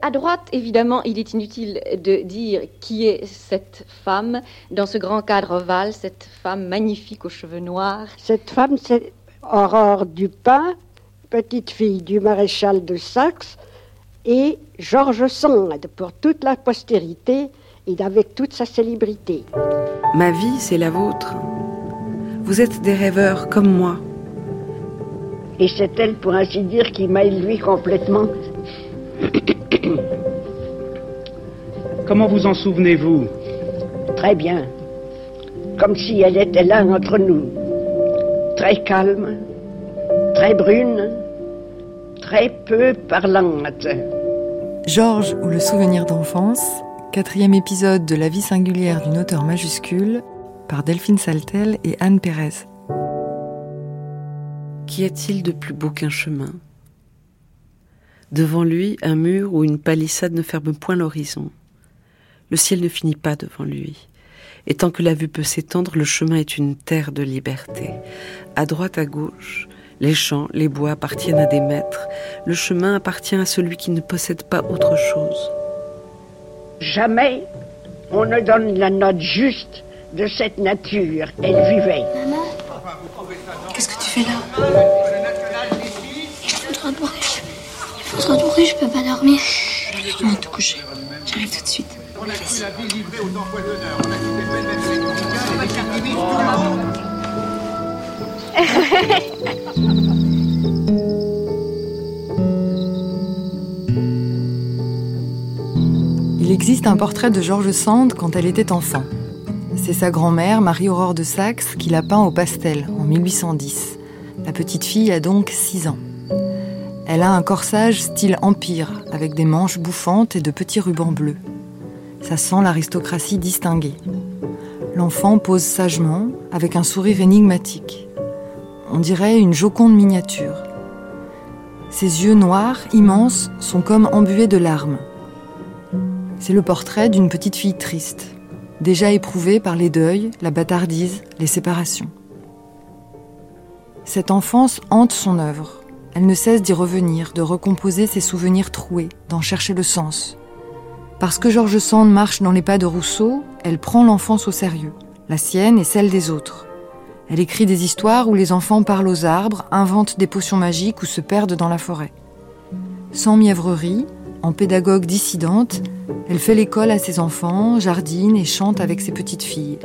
À droite, évidemment, il est inutile de dire qui est cette femme dans ce grand cadre ovale, cette femme magnifique aux cheveux noirs. Cette femme, c'est Aurore Dupin, petite fille du maréchal de Saxe, et Georges Sand pour toute la postérité et avec toute sa célébrité. Ma vie, c'est la vôtre. Vous êtes des rêveurs comme moi. Et c'est elle, pour ainsi dire, qui m'a élevé complètement. Comment vous en souvenez-vous Très bien. Comme si elle était là entre nous. Très calme, très brune, très peu parlante. Georges ou le souvenir d'enfance, quatrième épisode de La vie singulière d'une auteur majuscule, par Delphine Saltel et Anne Pérez. Qu'y a-t-il de plus beau qu'un chemin? Devant lui, un mur ou une palissade ne ferme point l'horizon. Le ciel ne finit pas devant lui. Et tant que la vue peut s'étendre, le chemin est une terre de liberté. À droite, à gauche, les champs, les bois appartiennent à des maîtres. Le chemin appartient à celui qui ne possède pas autre chose. Jamais on ne donne la note juste de cette nature. Elle vivait. Maman, qu'est-ce que tu fais là? Je peux pas dormir. Viens te coucher. J'arrive tout de suite. Il existe un portrait de George Sand quand elle était enfant. C'est sa grand-mère, Marie-Aurore de Saxe, qui l'a peint au pastel en 1810. La petite fille a donc 6 ans. Elle a un corsage style empire, avec des manches bouffantes et de petits rubans bleus. Ça sent l'aristocratie distinguée. L'enfant pose sagement, avec un sourire énigmatique. On dirait une joconde miniature. Ses yeux noirs, immenses, sont comme embués de larmes. C'est le portrait d'une petite fille triste, déjà éprouvée par les deuils, la bâtardise, les séparations. Cette enfance hante son œuvre. Elle ne cesse d'y revenir, de recomposer ses souvenirs troués, d'en chercher le sens. Parce que George Sand marche dans les pas de Rousseau, elle prend l'enfance au sérieux, la sienne et celle des autres. Elle écrit des histoires où les enfants parlent aux arbres, inventent des potions magiques ou se perdent dans la forêt. Sans mièvrerie, en pédagogue dissidente, elle fait l'école à ses enfants, jardine et chante avec ses petites filles.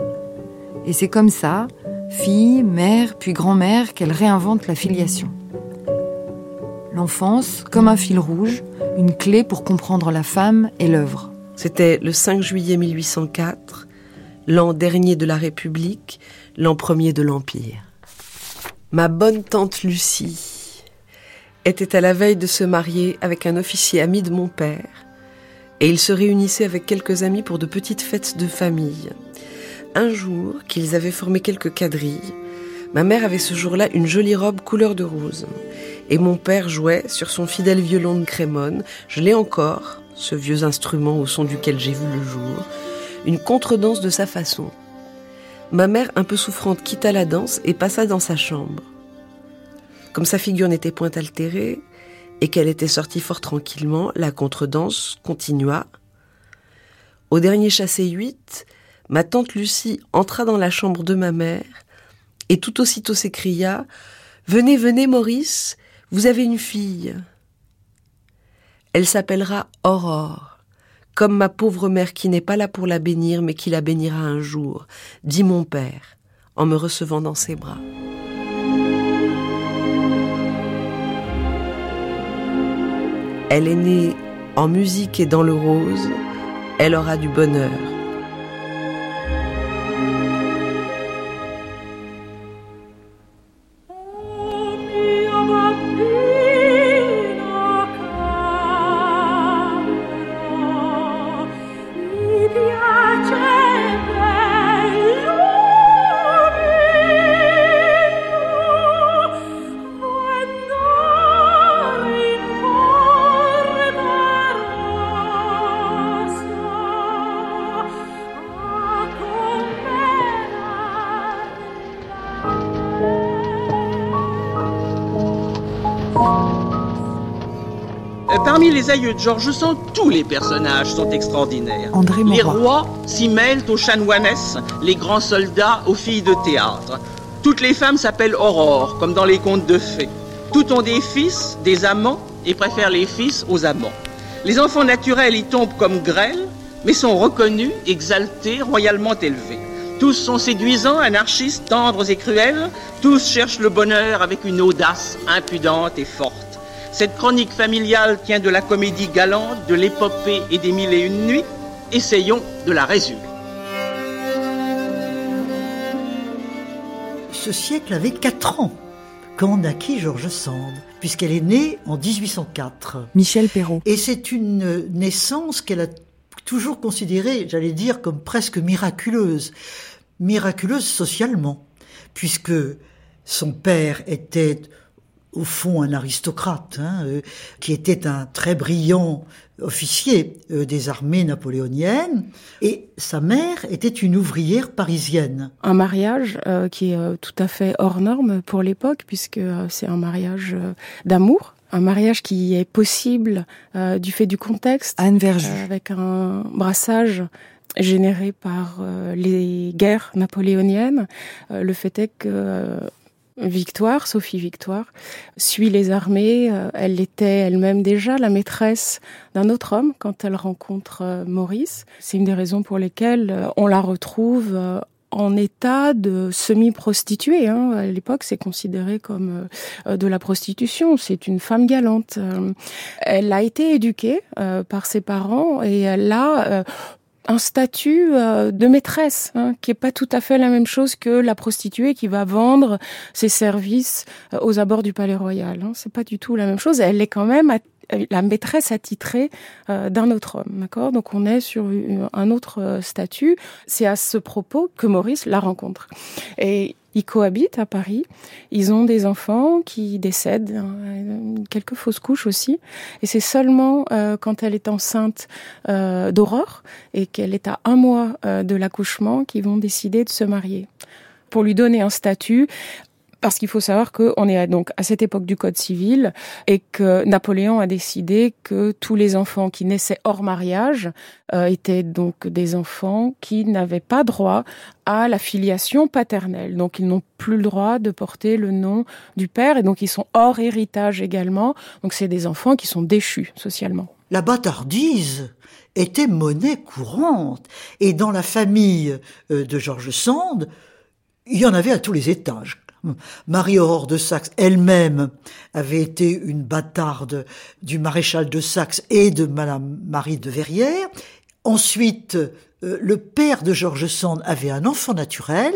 Et c'est comme ça, fille, mère, puis grand-mère, qu'elle réinvente la filiation. L'enfance, comme un fil rouge, une clé pour comprendre la femme et l'œuvre. C'était le 5 juillet 1804, l'an dernier de la République, l'an premier de l'Empire. Ma bonne tante Lucie était à la veille de se marier avec un officier ami de mon père, et ils se réunissaient avec quelques amis pour de petites fêtes de famille. Un jour, qu'ils avaient formé quelques quadrilles, ma mère avait ce jour-là une jolie robe couleur de rose, et mon père jouait sur son fidèle violon de crémone, je l'ai encore, ce vieux instrument au son duquel j'ai vu le jour, une contredanse de sa façon. Ma mère, un peu souffrante, quitta la danse et passa dans sa chambre. Comme sa figure n'était point altérée et qu'elle était sortie fort tranquillement, la contredanse continua. Au dernier chassé 8, ma tante Lucie entra dans la chambre de ma mère et tout aussitôt s'écria Venez, venez, Maurice, vous avez une fille. Elle s'appellera Aurore, comme ma pauvre mère qui n'est pas là pour la bénir, mais qui la bénira un jour, dit mon père, en me recevant dans ses bras. Elle est née en musique et dans le rose, elle aura du bonheur. Les aïeux de Georges Sand, tous les personnages sont extraordinaires. André les rois s'y mêlent aux chanoinesses, les grands soldats aux filles de théâtre. Toutes les femmes s'appellent Aurore, comme dans les contes de fées. Toutes ont des fils, des amants, et préfèrent les fils aux amants. Les enfants naturels y tombent comme grêle, mais sont reconnus, exaltés, royalement élevés. Tous sont séduisants, anarchistes, tendres et cruels. Tous cherchent le bonheur avec une audace impudente et forte. Cette chronique familiale tient de la comédie galante, de l'épopée et des mille et une nuits. Essayons de la résumer. Ce siècle avait 4 ans quand naquit George Sand, puisqu'elle est née en 1804. Michel Perrault. Et c'est une naissance qu'elle a toujours considérée, j'allais dire, comme presque miraculeuse. Miraculeuse socialement, puisque son père était au fond un aristocrate, hein, euh, qui était un très brillant officier euh, des armées napoléoniennes, et sa mère était une ouvrière parisienne. Un mariage euh, qui est euh, tout à fait hors norme pour l'époque, puisque euh, c'est un mariage euh, d'amour. Un mariage qui est possible euh, du fait du contexte, Anne avec un brassage généré par euh, les guerres napoléoniennes. Euh, le fait est que euh, Victoire, Sophie Victoire, suit les armées. Euh, Elle était elle-même déjà la maîtresse d'un autre homme quand elle rencontre euh, Maurice. C'est une des raisons pour lesquelles euh, on la retrouve en état de semi-prostituée. Hein. À l'époque, c'est considéré comme de la prostitution. C'est une femme galante. Elle a été éduquée par ses parents et elle a un statut euh, de maîtresse, hein, qui est pas tout à fait la même chose que la prostituée qui va vendre ses services euh, aux abords du Palais Royal. Hein. C'est pas du tout la même chose. Elle est quand même at- la maîtresse attitrée euh, d'un autre homme, d'accord? Donc on est sur un autre euh, statut. C'est à ce propos que Maurice la rencontre. Et ils cohabitent à Paris. Ils ont des enfants qui décèdent, hein, quelques fausses couches aussi. Et c'est seulement euh, quand elle est enceinte d'Aurore et qu'elle est à un mois de l'accouchement qu'ils vont décider de se marier pour lui donner un statut. Parce qu'il faut savoir qu'on est donc à cette époque du Code civil et que Napoléon a décidé que tous les enfants qui naissaient hors mariage euh, étaient donc des enfants qui n'avaient pas droit à la filiation paternelle. Donc ils n'ont plus le droit de porter le nom du père et donc ils sont hors héritage également. Donc c'est des enfants qui sont déchus socialement. La bâtardise était monnaie courante. Et dans la famille euh, de George Sand, il y en avait à tous les étages. Marie-Aurore de Saxe elle-même avait été une bâtarde du maréchal de Saxe et de Madame Marie de Verrières. Ensuite, le père de George Sand avait un enfant naturel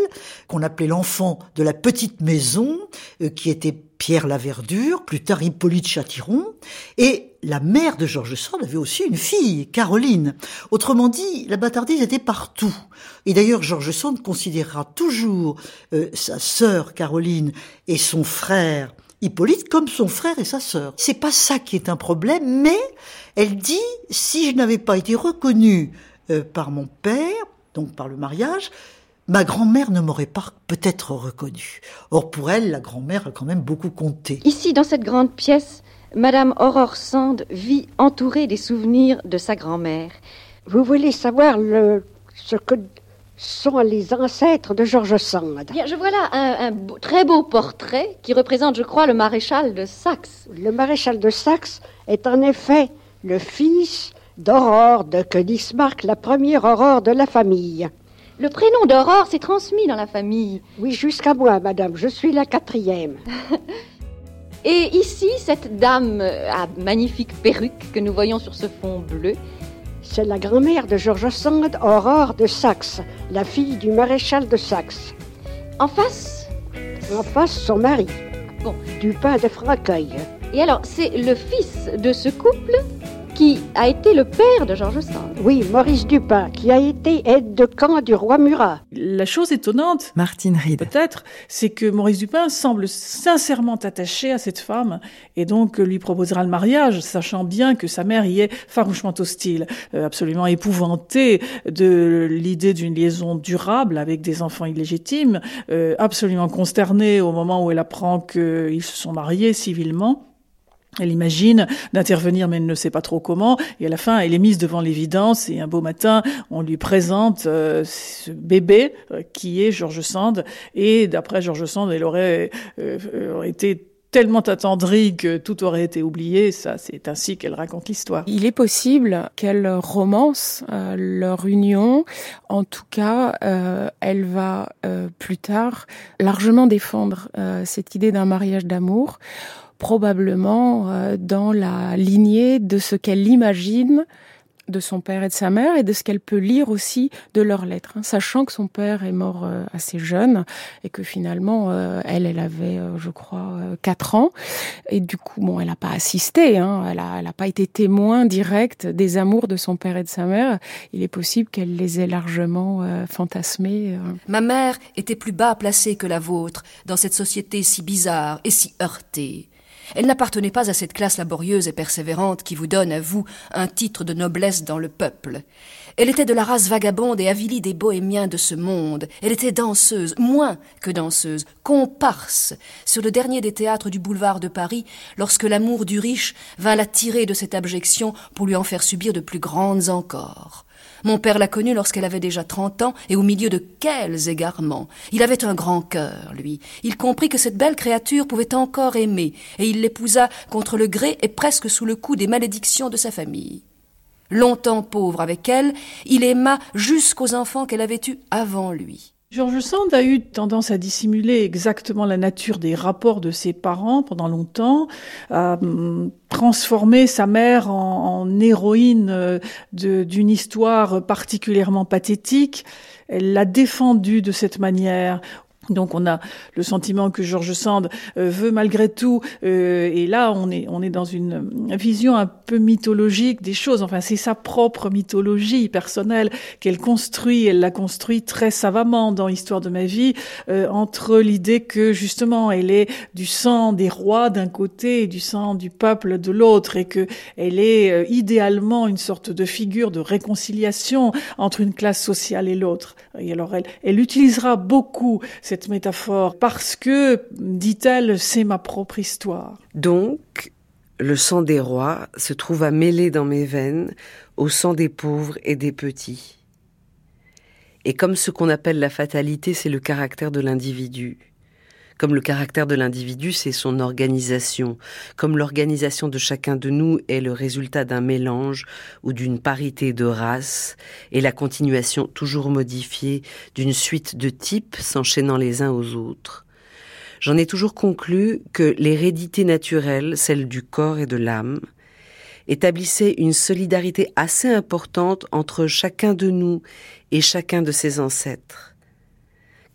qu'on appelait l'enfant de la petite maison, euh, qui était Pierre Laverdure, plus tard Hippolyte Châtiron, et la mère de George Sand avait aussi une fille, Caroline. Autrement dit, la bâtardise était partout. Et d'ailleurs, George Sand considérera toujours euh, sa sœur Caroline et son frère Hippolyte comme son frère et sa sœur. C'est pas ça qui est un problème, mais elle dit si je n'avais pas été reconnue euh, par mon père, donc par le mariage, ma grand-mère ne m'aurait pas peut-être reconnue. Or pour elle, la grand-mère a quand même beaucoup compté. Ici, dans cette grande pièce, Madame Aurore Sand vit entourée des souvenirs de sa grand-mère. Vous voulez savoir le, ce que sont les ancêtres de George Sand? Bien, je vois là un, un beau- très beau portrait qui représente, je crois, le maréchal de Saxe. Le maréchal de Saxe est en effet le fils d'Aurore de Königsmarck, la première Aurore de la famille. Le prénom d'Aurore s'est transmis dans la famille. Oui, jusqu'à moi, madame, je suis la quatrième. Et ici, cette dame à magnifique perruque que nous voyons sur ce fond bleu, C'est la grand-mère de George Sand, Aurore de Saxe, la fille du maréchal de Saxe. en face? En face, son mari, Bon. Dupin de Francueil. Et alors, c'est le fils de ce couple? Qui a été le père de George Sand. Oui, Maurice Dupin, qui a été aide de camp du roi Murat. La chose étonnante, Martine Reed. peut-être, c'est que Maurice Dupin semble sincèrement attaché à cette femme et donc lui proposera le mariage, sachant bien que sa mère y est farouchement hostile, euh, absolument épouvantée de l'idée d'une liaison durable avec des enfants illégitimes, euh, absolument consternée au moment où elle apprend qu'ils se sont mariés civilement. Elle imagine d'intervenir, mais elle ne sait pas trop comment. Et à la fin, elle est mise devant l'évidence. Et un beau matin, on lui présente euh, ce bébé euh, qui est George Sand. Et d'après George Sand, elle aurait, euh, aurait été tellement attendrie que tout aurait été oublié. Ça, c'est ainsi qu'elle raconte l'histoire. Il est possible qu'elle romance euh, leur union. En tout cas, euh, elle va euh, plus tard largement défendre cette idée d'un mariage d'amour, probablement dans la lignée de ce qu'elle imagine de son père et de sa mère et de ce qu'elle peut lire aussi de leurs lettres, hein, sachant que son père est mort euh, assez jeune et que finalement euh, elle, elle avait, euh, je crois, quatre ans et du coup, bon, elle n'a pas assisté, hein, elle n'a pas été témoin direct des amours de son père et de sa mère. Il est possible qu'elle les ait largement fantasmés. Ma mère était plus bas placée que la vôtre dans cette société si bizarre et si heurtée. Elle n'appartenait pas à cette classe laborieuse et persévérante qui vous donne à vous un titre de noblesse dans le peuple. Elle était de la race vagabonde et avilie des bohémiens de ce monde. Elle était danseuse, moins que danseuse, comparse, sur le dernier des théâtres du boulevard de Paris, lorsque l'amour du riche vint la tirer de cette abjection pour lui en faire subir de plus grandes encore. Mon père l'a connue lorsqu'elle avait déjà trente ans, et au milieu de quels égarements. Il avait un grand cœur, lui. Il comprit que cette belle créature pouvait encore aimer, et il l'épousa contre le gré et presque sous le coup des malédictions de sa famille. Longtemps pauvre avec elle, il aima jusqu'aux enfants qu'elle avait eus avant lui. George Sand a eu tendance à dissimuler exactement la nature des rapports de ses parents pendant longtemps, à hum, transformer sa mère en, héroïne euh, d'une histoire particulièrement pathétique. Elle l'a défendue de cette manière donc on a le sentiment que George Sand euh, veut malgré tout, euh, et là on est on est dans une vision un peu mythologique des choses. Enfin c'est sa propre mythologie personnelle qu'elle construit. Elle l'a construit très savamment dans Histoire de ma vie euh, entre l'idée que justement elle est du sang des rois d'un côté et du sang du peuple de l'autre, et que elle est idéalement une sorte de figure de réconciliation entre une classe sociale et l'autre. Et alors elle elle utilisera beaucoup cette métaphore parce que, dit-elle, c'est ma propre histoire. Donc, le sang des rois se trouva mêlé dans mes veines au sang des pauvres et des petits. Et comme ce qu'on appelle la fatalité, c'est le caractère de l'individu, comme le caractère de l'individu, c'est son organisation, comme l'organisation de chacun de nous est le résultat d'un mélange ou d'une parité de races, et la continuation toujours modifiée d'une suite de types s'enchaînant les uns aux autres. J'en ai toujours conclu que l'hérédité naturelle, celle du corps et de l'âme, établissait une solidarité assez importante entre chacun de nous et chacun de ses ancêtres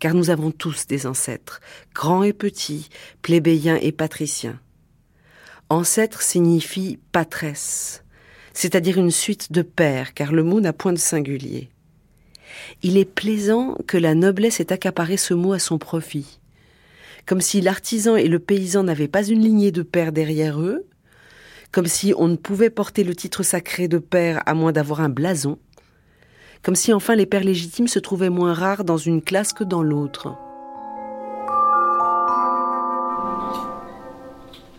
car nous avons tous des ancêtres, grands et petits, plébéiens et patriciens. Ancêtre signifie patresse, c'est-à-dire une suite de pères, car le mot n'a point de singulier. Il est plaisant que la noblesse ait accaparé ce mot à son profit, comme si l'artisan et le paysan n'avaient pas une lignée de pères derrière eux, comme si on ne pouvait porter le titre sacré de père à moins d'avoir un blason, comme si enfin les pères légitimes se trouvaient moins rares dans une classe que dans l'autre.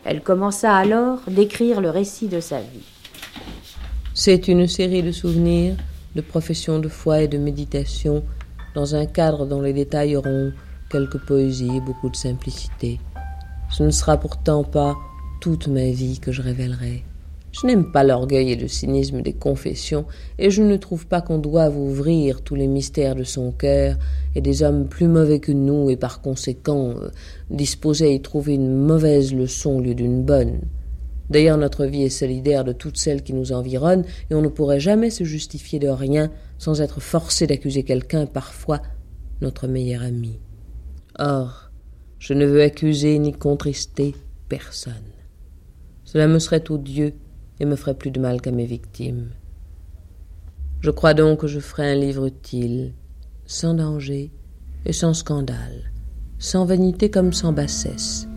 Elle commença alors d'écrire le récit de sa vie. C'est une série de souvenirs, de professions de foi et de méditation, dans un cadre dont les détails auront quelques poésies et beaucoup de simplicité. Ce ne sera pourtant pas toute ma vie que je révélerai. Je n'aime pas l'orgueil et le cynisme des confessions, et je ne trouve pas qu'on doive ouvrir tous les mystères de son cœur, et des hommes plus mauvais que nous, et par conséquent euh, disposés à y trouver une mauvaise leçon au lieu d'une bonne. D'ailleurs, notre vie est solidaire de toutes celles qui nous environnent, et on ne pourrait jamais se justifier de rien sans être forcé d'accuser quelqu'un, parfois notre meilleur ami. Or, je ne veux accuser ni contrister personne. Cela me serait odieux et me ferait plus de mal qu'à mes victimes. Je crois donc que je ferai un livre utile, sans danger et sans scandale, sans vanité comme sans bassesse.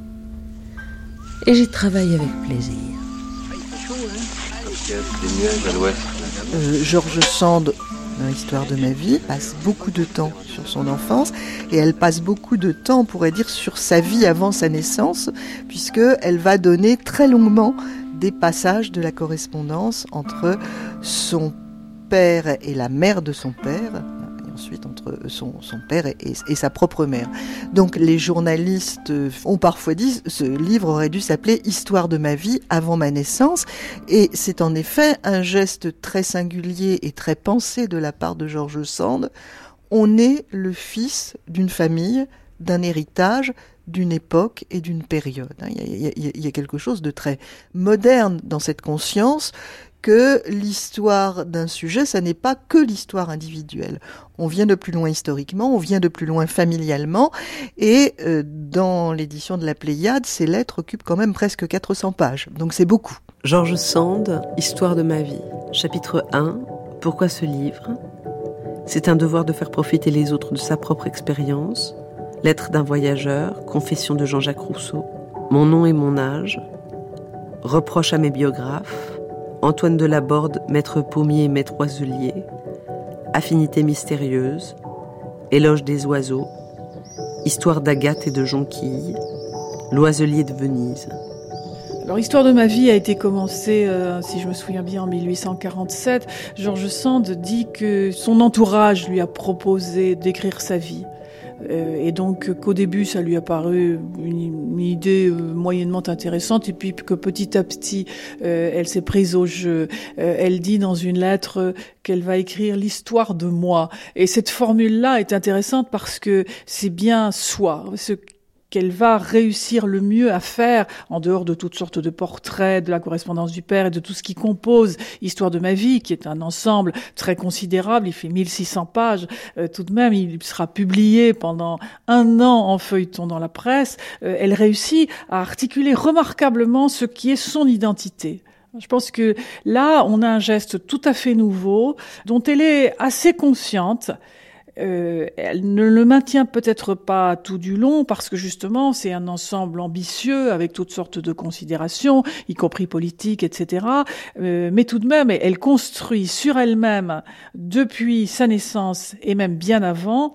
Et j'y travaille avec plaisir. Euh, George Sand dans l'histoire de ma vie, passe beaucoup de temps sur son enfance et elle passe beaucoup de temps, on pourrait dire, sur sa vie avant sa naissance, puisque elle va donner très longuement des passages de la correspondance entre son père et la mère de son père, ensuite entre son, père et, sa propre mère. Donc les journalistes ont parfois dit ce livre aurait dû s'appeler Histoire de ma vie avant ma naissance et c'est en effet un geste très singulier et très pensé de la part de Georges Sand. On est le fils d'une famille, d'un héritage, d'une époque et d'une période. Il y, a, quelque chose de très moderne dans cette conscience que l'histoire d'un sujet, ça n'est pas que l'histoire individuelle. On vient de plus loin historiquement, on vient de plus loin familialement, et euh, dans l'édition de la Pléiade, ces lettres occupent quand même presque 400 pages, donc c'est beaucoup. Georges Sand, Histoire de ma vie, chapitre 1, Pourquoi ce livre? C'est un devoir de faire profiter les autres de sa propre expérience, Lettre d'un voyageur, Confession de Jean-Jacques Rousseau, Mon nom et mon âge, Reproche à mes biographes, Antoine de Laborde, maître pommier, maître oiselier, Affinité mystérieuse, Éloge des oiseaux, Histoire d'Agathe et de Jonquille, L'oiselier de Venise. Alors, l'histoire de ma vie a été commencée, euh, si je me souviens bien, en 1847. Georges Sand dit que son entourage lui a proposé d'écrire sa vie. Euh, et donc qu'au début ça lui a paru une, idée euh, moyennement intéressante et puis que petit à petit euh, elle s'est prise au jeu. elle dit dans une lettre qu'elle va écrire l'histoire de moi. Et cette formule-là est intéressante parce que c'est bien soi, qu'elle va réussir le mieux à faire, en dehors de toutes sortes de portraits, de la correspondance du père et de tout ce qui compose Histoire de ma vie, qui est un ensemble très considérable, il fait 1600 pages euh, tout de même, il sera publié pendant un an en feuilleton dans la presse, euh, elle réussit à articuler remarquablement ce qui est son identité. Je pense que là, on a un geste tout à fait nouveau, dont elle est assez consciente, euh, elle ne le maintient peut-être pas tout du long parce que justement c'est un ensemble ambitieux avec toutes sortes de considérations, y compris politiques, etc. Euh, mais tout de même, elle construit sur elle-même depuis sa naissance et même bien avant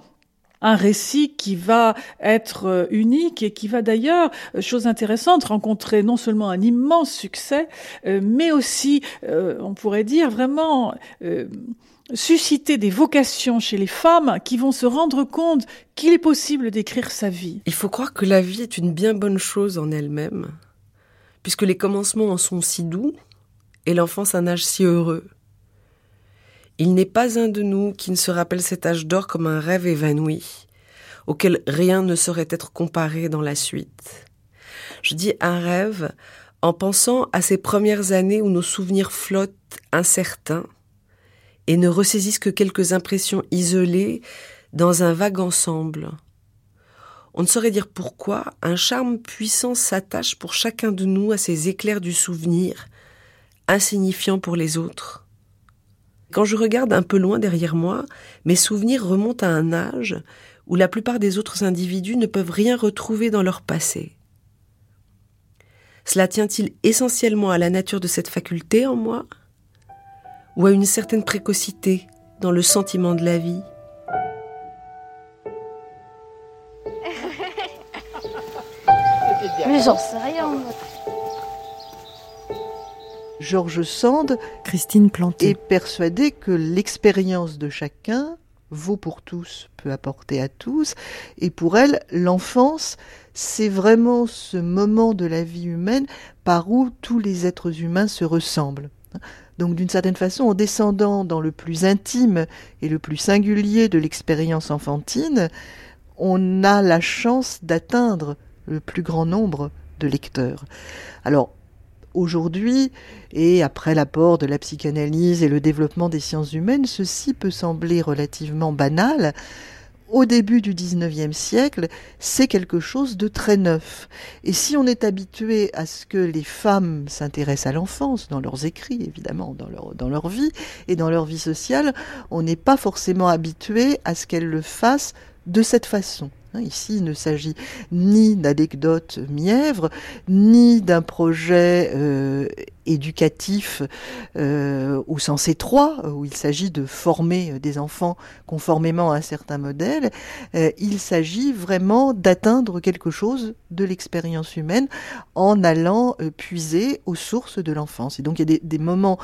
un récit qui va être euh, unique et qui va d'ailleurs, chose intéressante, rencontrer non seulement un immense succès, mais aussi, on pourrait dire, vraiment susciter des vocations chez les femmes qui vont se rendre compte qu'il est possible d'écrire sa vie. Il faut croire que la vie est une bien bonne chose en elle-même, puisque les commencements en sont si doux et l'enfance un âge si heureux. Il n'est pas un de nous qui ne se rappelle cet âge d'or comme un rêve évanoui, auquel rien ne saurait être comparé dans la suite. Je dis un rêve en pensant à ces premières années où nos souvenirs flottent incertains, et ne ressaisissent que quelques impressions isolées dans un vague ensemble. On ne saurait dire pourquoi un charme puissant s'attache pour chacun de nous à ces éclairs du souvenir, insignifiants pour les autres. Quand je regarde un peu loin derrière moi, mes souvenirs remontent à un âge où la plupart des autres individus ne peuvent rien retrouver dans leur passé. Cela tient-il essentiellement à la nature de cette faculté en moi? Ou à une certaine précocité dans le sentiment de la vie. Mais j'en sais rien. Georges Sand Christine est persuadée que l'expérience de chacun vaut pour tous, peut apporter à tous, et pour elle, l'enfance, c'est vraiment ce moment de la vie humaine par où tous les êtres humains se ressemblent. Donc d'une certaine façon, en descendant dans le plus intime et le plus singulier de l'expérience enfantine, on a la chance d'atteindre le plus grand nombre de lecteurs. Alors, aujourd'hui, et après l'apport de la psychanalyse et le développement des sciences humaines, ceci peut sembler relativement banal, au début du XIXe siècle, c'est quelque chose de très neuf. Et si on est habitué à ce que les femmes s'intéressent à l'enfance, dans leurs écrits évidemment, dans leur, dans leur vie et dans leur vie sociale, on n'est pas forcément habitué à ce qu'elles le fassent de cette façon. Hein, ici, il ne s'agit ni d'anecdotes mièvres, ni d'un projet euh, éducatif euh, au sens étroit, où il s'agit de former des enfants conformément à un certain modèle, euh, il s'agit vraiment d'atteindre quelque chose de l'expérience humaine en allant euh, puiser aux sources de l'enfance. Et donc il y a des, moments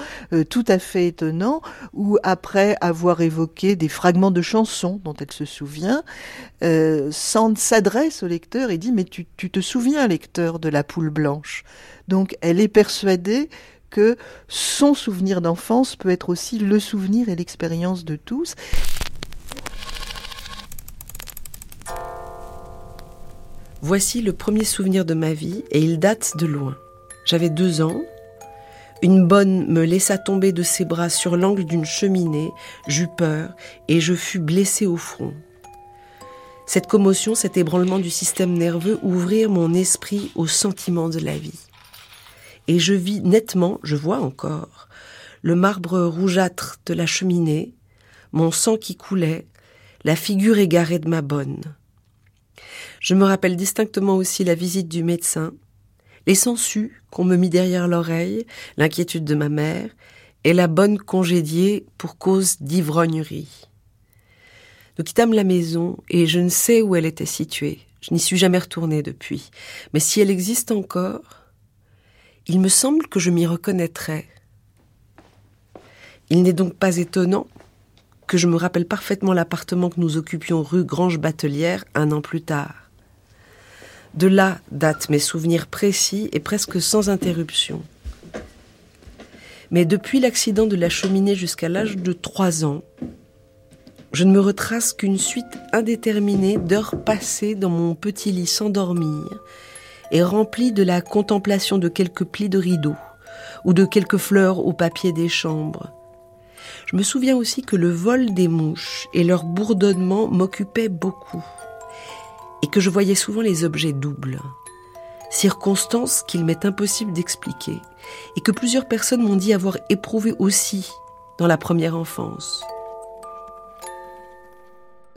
tout à fait étonnants où après avoir évoqué des fragments de chansons dont elle se souvient, Sand s'adresse au lecteur et dit mais tu te souviens lecteur de la poule blanche? Donc elle est persuadée que son souvenir d'enfance peut être aussi le souvenir et l'expérience de tous. Voici le premier souvenir de ma vie et il date de loin. J'avais deux ans. Une bonne me laissa tomber de ses bras sur l'angle d'une cheminée. J'eus peur et je fus blessé au front. Cette commotion, cet ébranlement du système nerveux ouvrirent mon esprit au sentiment de la vie et je vis nettement, je vois encore, le marbre rougeâtre de la cheminée, mon sang qui coulait, la figure égarée de ma bonne. Je me rappelle distinctement aussi la visite du médecin, les sangsues qu'on me mit derrière l'oreille, l'inquiétude de ma mère, et la bonne congédiée pour cause d'ivrognerie. Nous quittâmes la maison, et je ne sais où elle était située. Je n'y suis jamais retournée depuis. Mais si elle existe encore, il me semble que je m'y reconnaîtrais. Il n'est donc pas étonnant que je me rappelle parfaitement l'appartement que nous occupions rue Grange Batelière un an plus tard. De là datent mes souvenirs précis et presque sans interruption. Mais depuis l'accident de la cheminée jusqu'à l'âge de trois ans, je ne me retrace qu'une suite indéterminée d'heures passées dans mon petit lit sans dormir est rempli de la contemplation de quelques plis de rideaux ou de quelques fleurs au papier des chambres. Je me souviens aussi que le vol des mouches et leur bourdonnement m'occupaient beaucoup et que je voyais souvent les objets doubles. Circonstance qu'il m'est impossible d'expliquer et que plusieurs personnes m'ont dit avoir éprouvé aussi dans la première enfance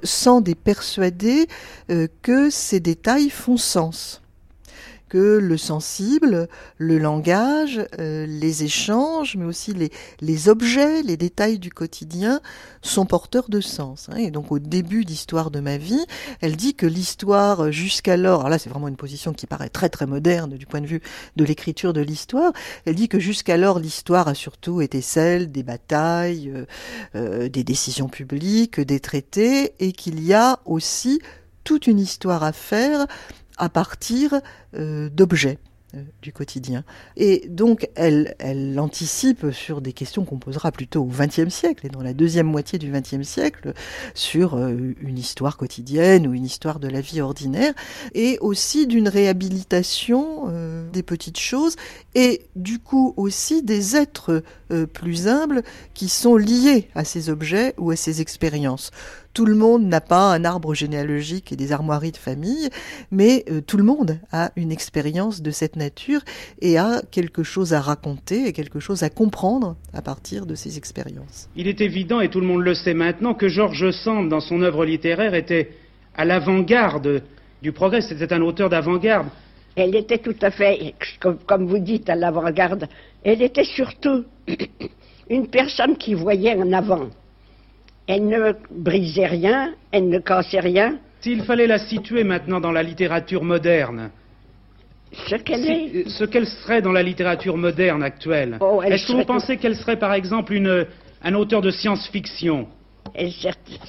sans des persuadés euh, que ces détails font sens que le sensible, le langage, euh, les échanges, mais aussi les, les, objets, les détails du quotidien sont porteurs de sens. Hein. Et donc au début d'Histoire de ma vie, elle dit que l'histoire jusqu'alors, là c'est vraiment une position qui paraît très très moderne du point de vue de l'écriture de l'histoire, elle dit que jusqu'alors l'histoire a surtout été celle des batailles, euh, euh, des décisions publiques, des traités, et qu'il y a aussi toute une histoire à faire à partir euh, d'objets euh, du quotidien. Et donc, elle, elle anticipe sur des questions qu'on posera plutôt au XXe siècle, et dans la deuxième moitié du XXe siècle, sur euh, une histoire quotidienne ou une histoire de la vie ordinaire, et aussi d'une réhabilitation des petites choses, et du coup aussi des êtres plus humbles qui sont liés à ces objets ou à ces expériences tout le monde n'a pas un arbre généalogique et des armoiries de famille, mais euh, tout le monde a une expérience de cette nature et a quelque chose à raconter et quelque chose à comprendre à partir de ces expériences. Il est évident, et tout le monde le sait maintenant, que Georges Sand, dans son œuvre littéraire, était à l'avant-garde du progrès. C'était un auteur d'avant-garde. Elle était tout à fait, comme vous dites, à l'avant-garde. Elle était surtout une personne qui voyait en avant. Elle ne brisait rien, elle ne cassait rien. S'il fallait la situer maintenant dans la littérature moderne, ce qu'elle est. Ce qu'elle serait dans la littérature moderne actuelle. Oh, Est-ce que vous pensez qu'elle serait par exemple une, un auteur de science-fiction?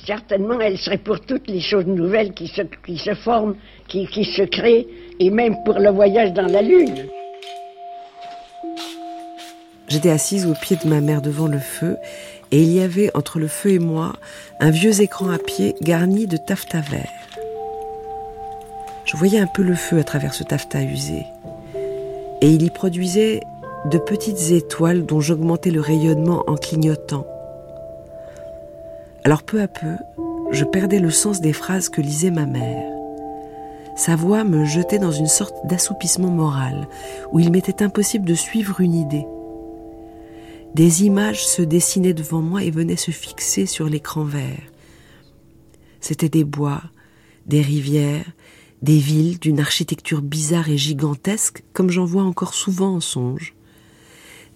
Certainement, elle serait pour toutes les choses nouvelles qui se, qui se forment, qui, qui se créent, et même pour le voyage dans la Lune. J'étais assise au pied de ma mère devant le feu et il y avait entre le feu et moi un vieux écran à pied garni de taffetas vert. Je voyais un peu le feu à travers ce taffetas usé, et il y produisait de petites étoiles dont j'augmentais le rayonnement en clignotant. Alors peu à peu, je perdais le sens des phrases que lisait ma mère. Sa voix me jetait dans une sorte d'assoupissement moral, où il m'était impossible de suivre une idée. Des images se dessinaient devant moi et venaient se fixer sur l'écran vert. C'étaient des bois, des rivières, des villes d'une architecture bizarre et gigantesque, comme j'en vois encore souvent en songe.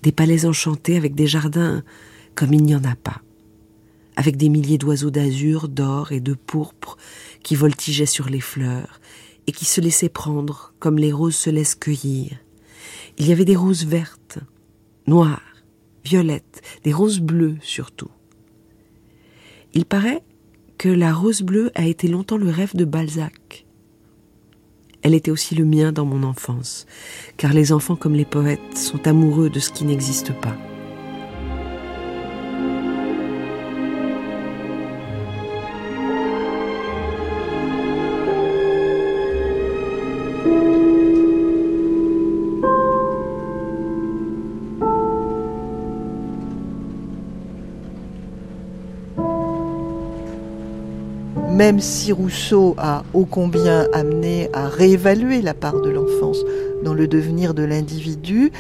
des palais enchantés avec des jardins comme il n'y en a pas, avec des milliers d'oiseaux d'azur, d'or et de pourpre qui voltigeaient sur les fleurs et qui se laissaient prendre comme les roses se laissent cueillir. Il y avait des roses vertes, noires, violettes, des roses bleues surtout. Il paraît que la rose bleue a été longtemps le rêve de Balzac. Elle était aussi le mien dans mon enfance, car les enfants comme les poètes sont amoureux de ce qui n'existe pas. Même si Rousseau a ô combien amené à réévaluer la part de l'enfance dans le devenir de l'individu,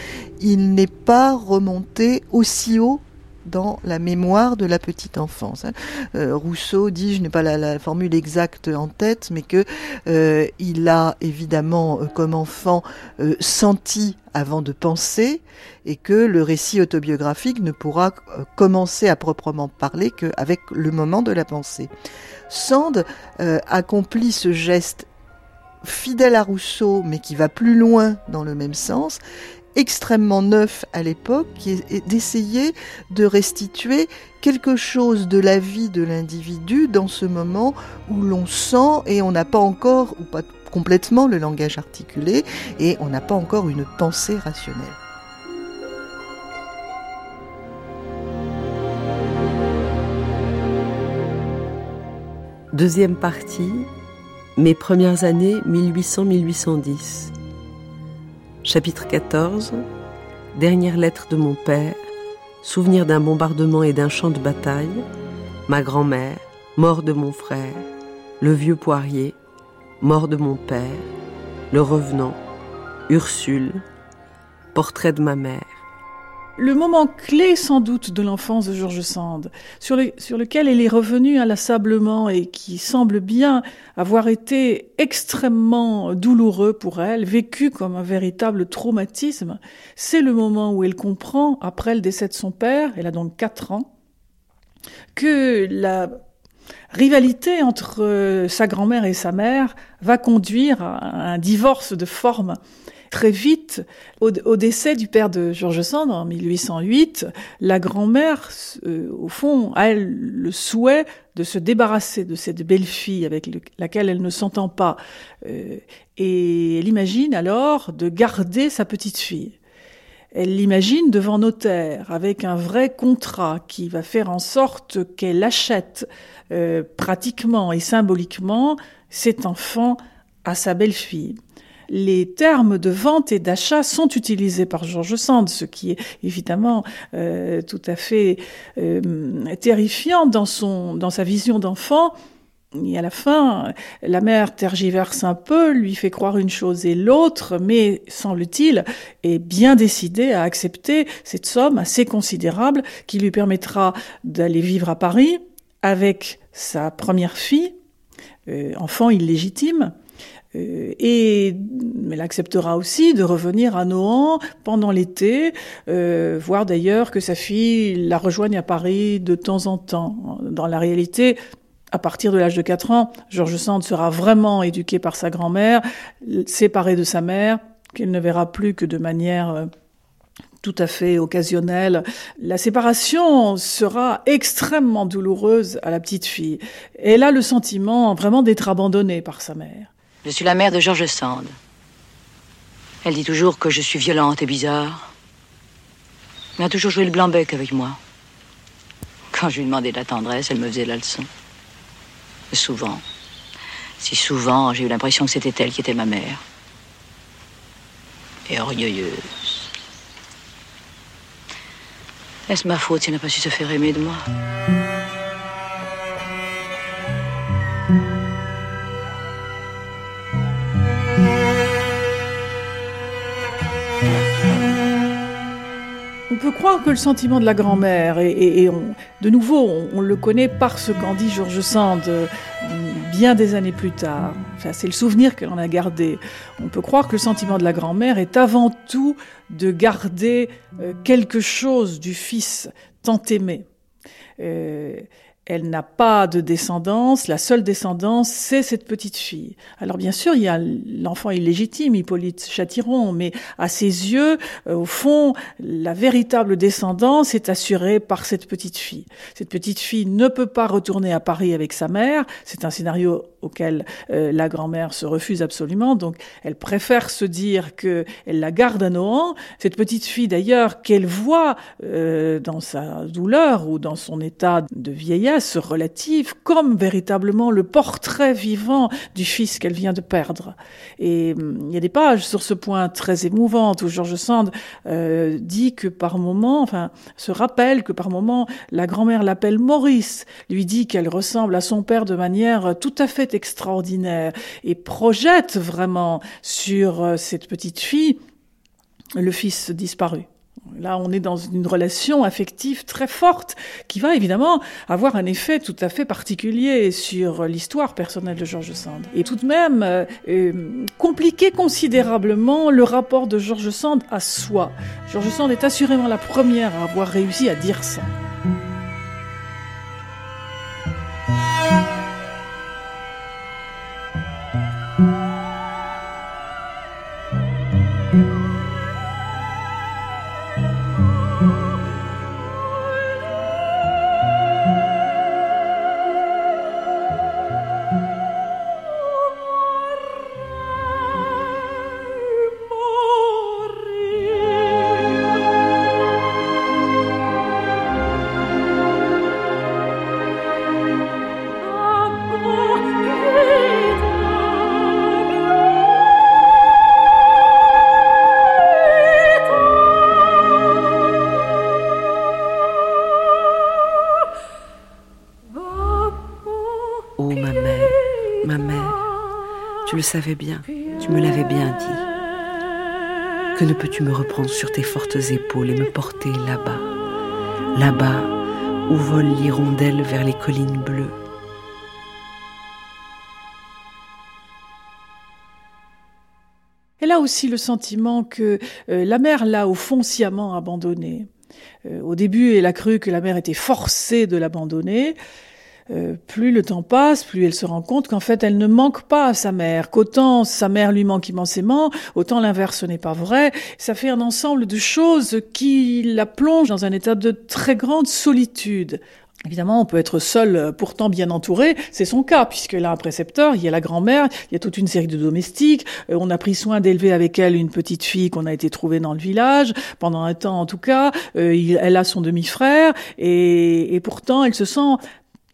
il n'est pas remonté aussi haut dans la mémoire de la petite enfance. Hein. Euh, Rousseau dit, je n'ai pas la, formule exacte en tête, mais que euh, il a évidemment euh, comme enfant senti avant de penser, et que le récit autobiographique ne pourra commencer à proprement parler qu'avec le moment de la pensée. Sand euh, accomplit ce geste fidèle à Rousseau, mais qui va plus loin dans le même sens, extrêmement neuf à l'époque, qui est d'essayer de restituer quelque chose de la vie de l'individu dans ce moment où l'on sent et on n'a pas encore, ou pas complètement, le langage articulé, et on n'a pas encore une pensée rationnelle. Deuxième partie, Mes premières années 1800-1810. Chapitre 14, Dernière lettre de mon père, Souvenir d'un bombardement et d'un champ de bataille, Ma grand-mère, mort de mon frère, Le vieux poirier, mort de mon père, Le revenant, Ursule, Portrait de ma mère le moment clé sans doute de l'enfance de George Sand, sur, lequel elle est revenue inlassablement et qui semble bien avoir été extrêmement douloureux pour elle, vécu comme un véritable traumatisme, c'est le moment où elle comprend, après le décès de son père, elle a donc 4 ans, que la rivalité entre euh, sa grand-mère et sa mère va conduire à un divorce de forme très vite, au, décès du père de Georges Sand en 1808, la grand-mère, euh, au fond, a le souhait de se débarrasser de cette belle-fille avec laquelle elle ne s'entend pas. Euh, et elle imagine alors de garder sa petite-fille. Elle l'imagine devant notaire, avec un vrai contrat qui va faire en sorte qu'elle achète euh, pratiquement et symboliquement cet enfant à sa belle-fille les termes de vente et d'achat sont utilisés par Georges Sand, ce qui est évidemment euh, tout à fait euh, terrifiant dans, son, dans sa vision d'enfant. Et à la fin, la mère tergiverse un peu, lui fait croire une chose et l'autre, mais semble-t-il, est bien décidée à accepter cette somme assez considérable qui lui permettra d'aller vivre à Paris avec sa première fille, euh, enfant illégitime, euh, et elle acceptera aussi de revenir à Nohant pendant l'été, euh, voire d'ailleurs que sa fille la rejoigne à Paris de temps en temps. Dans la réalité, à partir de l'âge de 4 ans, Georges Sand sera vraiment éduqué par sa grand-mère, séparé de sa mère, qu'elle ne verra plus que de manière euh, tout à fait occasionnelle. La séparation sera extrêmement douloureuse à la petite fille. Elle a le sentiment vraiment d'être abandonnée par sa mère. Je suis la mère de George Sand. Elle dit toujours que je suis violente et bizarre. Mais elle a toujours joué le blanc-bec avec moi. Quand je lui demandais de la tendresse, elle me faisait la leçon. Souvent, si souvent, j'ai eu l'impression que c'était elle qui était ma mère. Et orgueilleuse. Est-ce ma faute si elle n'a pas su se faire aimer de moi? On peut croire que le sentiment de la grand-mère, et, de nouveau, on, le connaît par ce qu'en dit Georges Sand euh, bien des années plus tard. C'est le souvenir qu'elle en a gardé. On peut croire que le sentiment de la grand-mère est avant tout de garder euh, quelque chose du fils tant aimé. Euh, elle n'a pas de descendance, la seule descendance, c'est cette petite fille. Alors bien sûr, il y a l'enfant illégitime, Hippolyte Châtiron, mais à ses yeux, euh, au fond, la véritable descendance est assurée par cette petite fille. Cette petite fille ne peut pas retourner à Paris avec sa mère, c'est un scénario auquel euh, la grand-mère se refuse absolument, donc elle préfère se dire que elle la garde à Nohant. Cette petite fille d'ailleurs qu'elle voit euh, dans sa douleur ou dans son état de vieillesse relative comme véritablement le portrait vivant du fils qu'elle vient de perdre. Et hum, il y a des pages sur ce point très émouvantes où Georges Sand euh, dit que par moment, enfin se rappelle que par moment la grand-mère l'appelle Maurice, lui dit qu'elle ressemble à son père de manière tout à fait extraordinaire et projette vraiment sur euh, cette petite fille le fils disparu. Là, on est dans une relation affective très forte qui va évidemment avoir un effet tout à fait particulier sur l'histoire personnelle de George Sand. Et tout de même, euh, euh, compliquer considérablement le rapport de George Sand à soi. George Sand est assurément la première à avoir réussi à dire ça. Savais bien, tu me l'avais bien dit. Que ne peux-tu me reprendre sur tes fortes épaules et me porter là-bas, là-bas où volent l'hirondelle vers les collines bleues Elle a aussi le sentiment que euh, la mère l'a au fond sciemment abandonnée. Euh, au début, elle a cru que la mère était forcée de l'abandonner. Euh, plus le temps passe, plus elle se rend compte qu'en fait elle ne manque pas à sa mère, qu'autant sa mère lui manque immensément, autant l'inverse n'est pas vrai. Ça fait un ensemble de choses qui la plongent dans un état de très grande solitude. Évidemment, on peut être seul, euh, pourtant bien entouré. C'est son cas, puisqu'elle a un précepteur, il y a la grand-mère, il y a toute une série de domestiques. Euh, on a pris soin d'élever avec elle une petite fille qu'on a été trouvée dans le village, pendant un temps en tout cas. elle a son demi-frère, et, et pourtant, elle se sent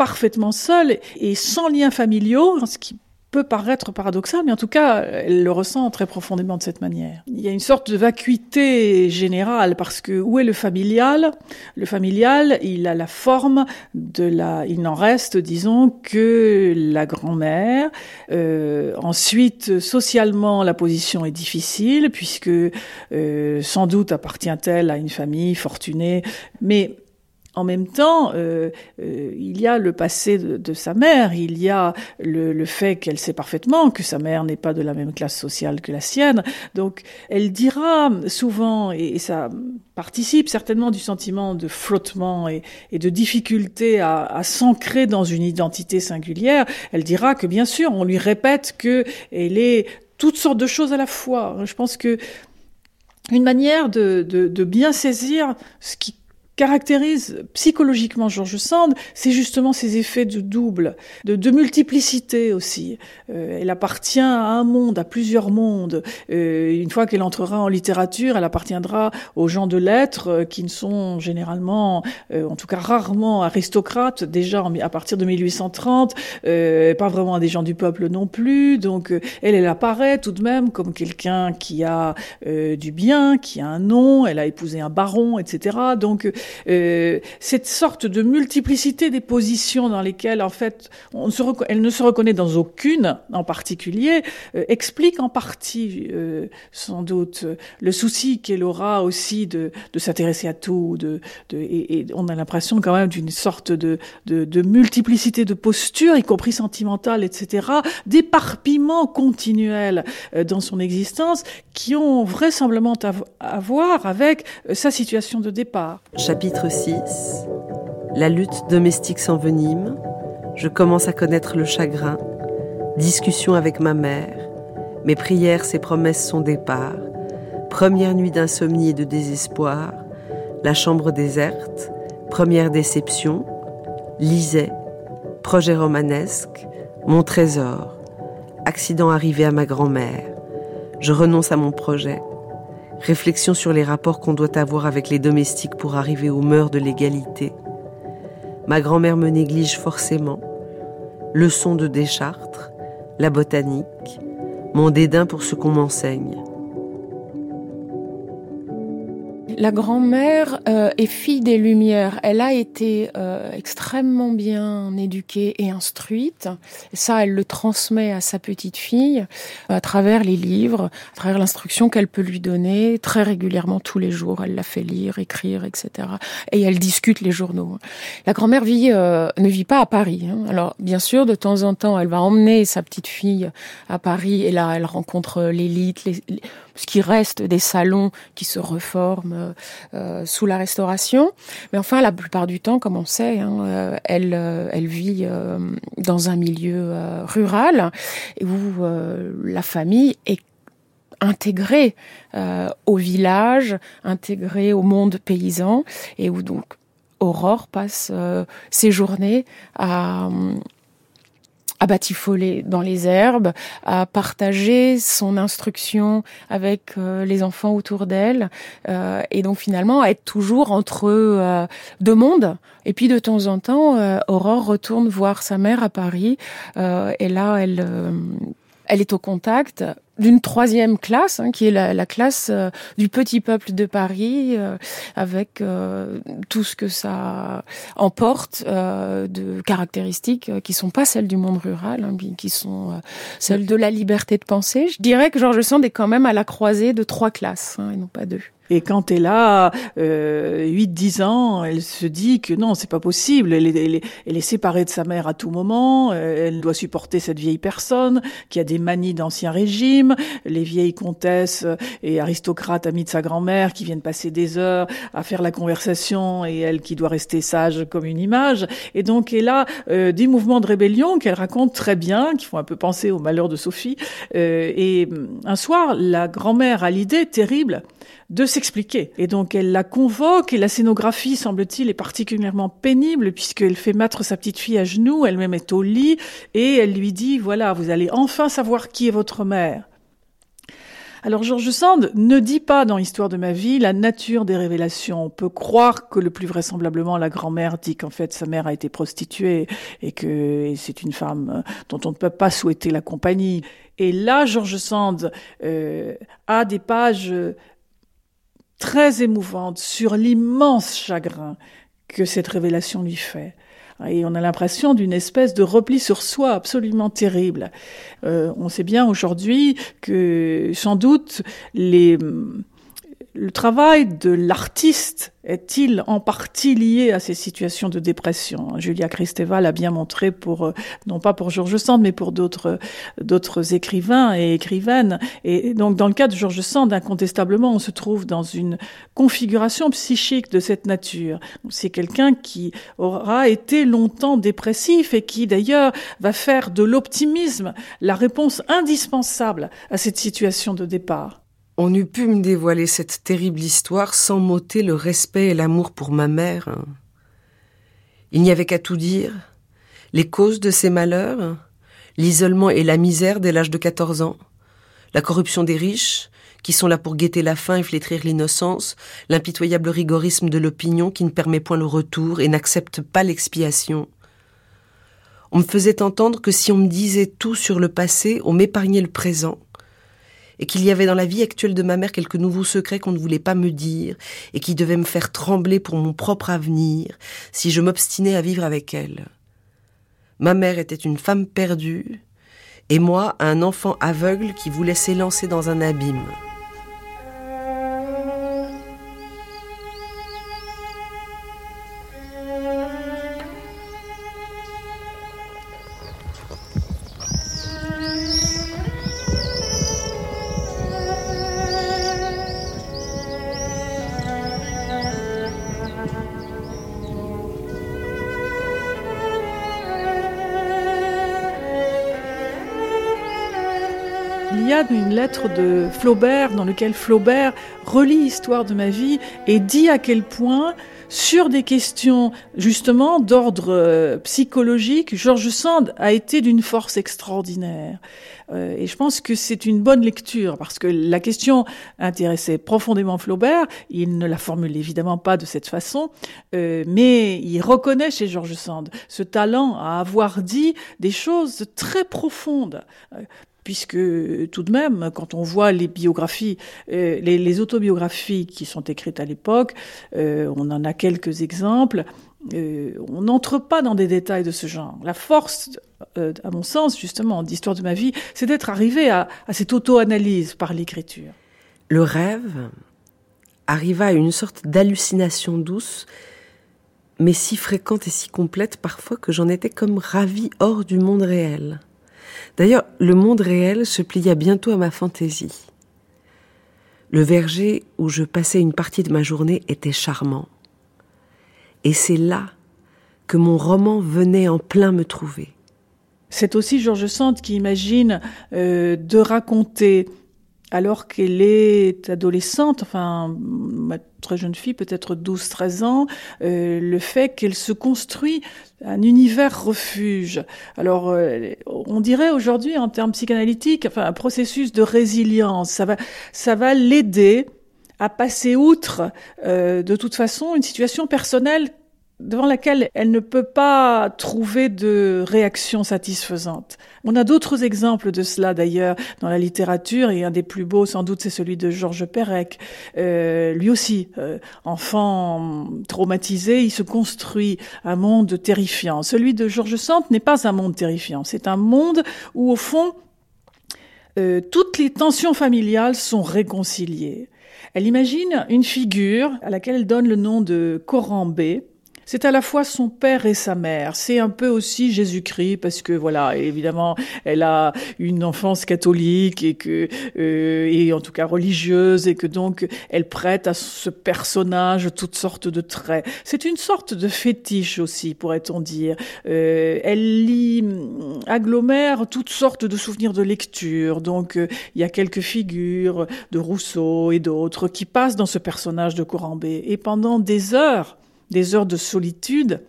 parfaitement seule et sans liens familiaux, ce qui peut paraître paradoxal, mais en tout cas, elle le ressent très profondément de cette manière. Il y a une sorte de vacuité générale parce que où est le familial? Le familial, il a la forme de la, il n'en reste, disons, que la grand-mère. Euh, ensuite, socialement, la position est difficile puisque euh, sans doute appartient-elle à une famille fortunée, mais en même temps, euh, euh, il y a le passé de, sa mère, il y a le, fait qu'elle sait parfaitement que sa mère n'est pas de la même classe sociale que la sienne. Donc, elle dira souvent, et, ça participe certainement du sentiment de flottement et, de difficulté à, à s'ancrer dans une identité singulière, elle dira que bien sûr, on lui répète que elle est toutes sortes de choses à la fois. Je pense que une manière de, de, de bien saisir ce qui caractérise psychologiquement George Sand, c'est justement ces effets de double, de, de multiplicité aussi. Euh, elle appartient à un monde, à plusieurs mondes. Euh, une fois qu'elle entrera en littérature, elle appartiendra aux gens de lettres euh, qui ne sont généralement, euh, en tout cas rarement aristocrates, déjà à partir de 1830, euh, pas vraiment à des gens du peuple non plus. Donc elle, elle apparaît tout de même comme quelqu'un qui a du bien, qui a un nom, elle a épousé un baron, etc. Donc euh, cette sorte de multiplicité des positions dans lesquelles, en fait, on se elle ne se reconnaît dans aucune en particulier, euh, explique en partie, euh, sans doute, le souci qu'elle aura aussi de, de s'intéresser à tout, de, de et, on a l'impression quand même d'une sorte de, de, de multiplicité de postures, y compris sentimentales, etc., d'éparpillement continuel dans son existence, qui ont vraisemblablement à voir avec sa situation de départ. Chapitre 6 La lutte domestique s'envenime. Je commence à connaître le chagrin. Discussion avec ma mère. Mes prières, ses promesses, son départ. Première nuit d'insomnie et de désespoir. La chambre déserte. Première déception. Lisais. Projet romanesque. Mon trésor. Accident arrivé à ma grand-mère. Je renonce à mon projet. Réflexion sur les rapports qu'on doit avoir avec les domestiques pour arriver aux mœurs de l'égalité. Ma grand-mère me néglige forcément. Leçon de Deschartres, la botanique, mon dédain pour ce qu'on m'enseigne. La grand-mère euh, est fille des Lumières. Elle a été euh, extrêmement bien éduquée et instruite. ça, elle le transmet à sa petite fille à travers les livres, à travers l'instruction qu'elle peut lui donner très régulièrement tous les jours. Elle la fait lire, écrire, etc. Et elle discute les journaux. La grand-mère vit, euh, ne vit pas à Paris. Hein. Alors, bien sûr, de temps en temps, elle va emmener sa petite fille à Paris et là, elle rencontre l'élite, les, qui reste des salons qui se reforment euh, euh, sous la Restauration. Mais enfin, la plupart du temps, comme on sait, hein, euh, elle, elle vit dans un milieu rural où la famille est intégrée au village, intégrée au monde paysan, et où donc Aurore passe ses journées à à batifoler dans les herbes, à partager son instruction avec euh, les enfants autour d'elle, euh, et donc finalement à être toujours entre euh, deux mondes. Et puis de temps en temps, Aurore retourne voir sa mère à Paris, et là elle elle est au contact d'une troisième classe, hein, qui est la, classe euh, du petit peuple de Paris, euh, avec euh, tout ce que ça emporte de caractéristiques qui sont pas celles du monde rural, hein, qui sont celles de la liberté de penser. Je dirais que Georges Sand est quand même à la croisée de trois classes, hein, et non pas deux. Et quand elle a euh, 8-10 ans, elle se dit que non, c'est pas possible. Elle est, elle, est, séparée de sa mère à tout moment. Euh, elle doit supporter cette vieille personne qui a des manies d'ancien régime. Les vieilles comtesses et aristocrates amies de sa grand-mère qui viennent passer des heures à faire la conversation et elle qui doit rester sage comme une image. Et donc elle a euh, des mouvements de rébellion qu'elle raconte très bien, qui font un peu penser au malheur de Sophie. Euh, et un soir, la grand-mère a l'idée terrible de s'expliquer. Et donc elle la convoque et la scénographie, semble-t-il, est particulièrement pénible puisqu'elle fait mettre sa petite fille à genoux, elle-même est au lit et elle lui dit, voilà, vous allez enfin savoir qui est votre mère. Alors George Sand ne dit pas dans Histoire de ma vie la nature des révélations. On peut croire que le plus vraisemblablement la grand-mère dit qu'en fait sa mère a été prostituée et que c'est une femme euh, dont on ne peut pas souhaiter la compagnie. Et là, George Sand euh, a des pages très émouvante sur l'immense chagrin que cette révélation lui fait. Et on a l'impression d'une espèce de repli sur soi absolument terrible. Euh, on sait bien aujourd'hui que sans doute les, le travail de l'artiste est-il en partie lié à ces situations de dépression Julia Kristeva l'a bien montré pour euh, non pas pour Georges Sand mais pour d'autres d'autres écrivains et écrivaines et donc dans le cas de Georges Sand incontestablement on se trouve dans une configuration psychique de cette nature. C'est quelqu'un qui aura été longtemps dépressif et qui d'ailleurs va faire de l'optimisme la réponse indispensable à cette situation de départ. On eût pu me dévoiler cette terrible histoire sans m'ôter le respect et l'amour pour ma mère. Il n'y avait qu'à tout dire. Les causes de ces malheurs, l'isolement et la misère dès l'âge de 14 ans, la corruption des riches, qui sont là pour guetter la faim et flétrir l'innocence, l'impitoyable rigorisme de l'opinion qui ne permet point le retour et n'accepte pas l'expiation. On me faisait entendre que si on me disait tout sur le passé, on m'épargnait le présent, et qu'il y avait dans la vie actuelle de ma mère quelques nouveaux secrets qu'on ne voulait pas me dire et qui devaient me faire trembler pour mon propre avenir si je m'obstinais à vivre avec elle. Ma mère était une femme perdue et moi un enfant aveugle qui voulait s'élancer dans un abîme. De Flaubert dans lequel Flaubert relit l'histoire de ma vie et dit à quel point sur des questions justement d'ordre euh, psychologique, Georges Sand a été d'une force extraordinaire. Euh, et je pense que c'est une bonne lecture parce que la question intéressait profondément Flaubert. Il ne la formule évidemment pas de cette façon, euh, mais il reconnaît chez Georges Sand ce talent à avoir dit des choses très profondes puisque tout de même, quand on voit les biographies, euh, les, autobiographies qui sont écrites à l'époque, euh, on en a quelques exemples, euh, on n'entre pas dans des détails de ce genre. La force, à mon sens, justement, d'Histoire de ma vie, c'est d'être arrivé à, à cette auto-analyse par l'écriture. Le rêve arriva à une sorte d'hallucination douce, mais si fréquente et si complète parfois que j'en étais comme ravi hors du monde réel. D'ailleurs, le monde réel se plia bientôt à ma fantaisie. Le verger où je passais une partie de ma journée était charmant. Et c'est là que mon roman venait en plein me trouver. C'est aussi Georges Sand qui imagine euh, de raconter alors qu'elle est adolescente, enfin, ma très jeune fille, peut-être 12-13 ans, euh, le fait qu'elle se construit un univers refuge. Alors, euh, on dirait aujourd'hui, en termes psychanalytiques, enfin, un processus de résilience. Ça va, ça va l'aider à passer outre, euh, de toute façon, une situation personnelle devant laquelle elle ne peut pas trouver de réaction satisfaisante. On a d'autres exemples de cela d'ailleurs dans la littérature et un des plus beaux sans doute c'est celui de Georges Perec. Euh, lui aussi, euh, enfant traumatisé, il se construit un monde terrifiant. Celui de Georges Sand n'est pas un monde terrifiant, c'est un monde où au fond euh, toutes les tensions familiales sont réconciliées. Elle imagine une figure à laquelle elle donne le nom de Corambé, c'est à la fois son père et sa mère. C'est un peu aussi Jésus-Christ parce que voilà, évidemment, elle a une enfance catholique et que euh, et en tout cas religieuse et que donc elle prête à ce personnage toutes sortes de traits. C'est une sorte de fétiche aussi, pourrait-on dire. Euh, elle lit agglomère toutes sortes de souvenirs de lecture. Donc euh, il y a quelques figures de Rousseau et d'autres qui passent dans ce personnage de Corambé et pendant des heures des heures de solitude,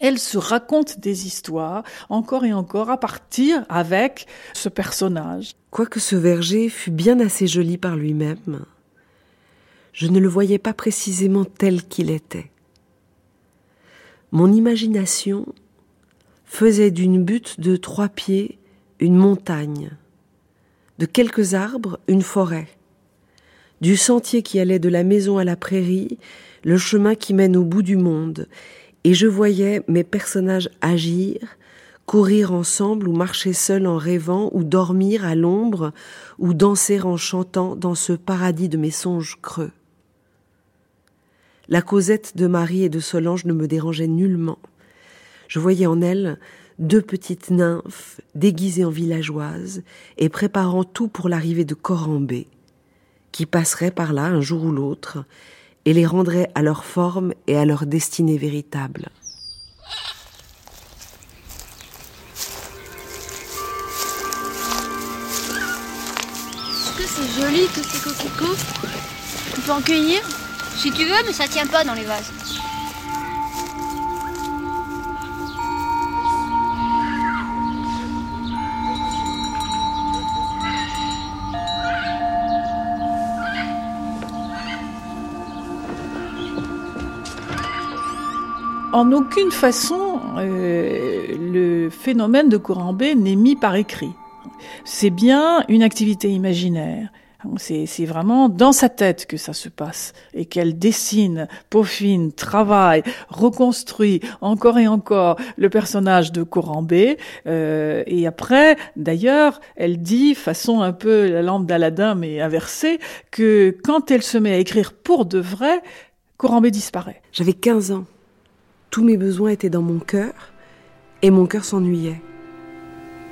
elle se raconte des histoires encore et encore à partir avec ce personnage. Quoique ce verger fût bien assez joli par lui-même, je ne le voyais pas précisément tel qu'il était. Mon imagination faisait d'une butte de trois pieds une montagne, de quelques arbres une forêt, du sentier qui allait de la maison à la prairie le chemin qui mène au bout du monde, et je voyais mes personnages agir, courir ensemble ou marcher seuls en rêvant, ou dormir à l'ombre, ou danser en chantant dans ce paradis de mes songes creux. La causette de Marie et de Solange ne me dérangeait nullement. Je voyais en elles deux petites nymphes déguisées en villageoises et préparant tout pour l'arrivée de Corambé, qui passerait par là un jour ou l'autre et les rendrait à leur forme et à leur destinée véritable. Est-ce que c'est joli tous ces coquelicots? On peut en cueillir? Si tu veux, mais ça tient pas dans les vases. En aucune façon, euh, le phénomène de Corambé n'est mis par écrit. C'est bien une activité imaginaire. C'est vraiment dans sa tête que ça se passe et qu'elle dessine, peaufine, travaille, reconstruit encore et encore le personnage de Corambé. Euh, et après, d'ailleurs, elle dit, façon un peu la lampe d'Aladin mais inversée, que quand elle se met à écrire pour de vrai, Corambé disparaît. J'avais 15 ans. Tous mes besoins étaient dans mon cœur et mon cœur s'ennuyait.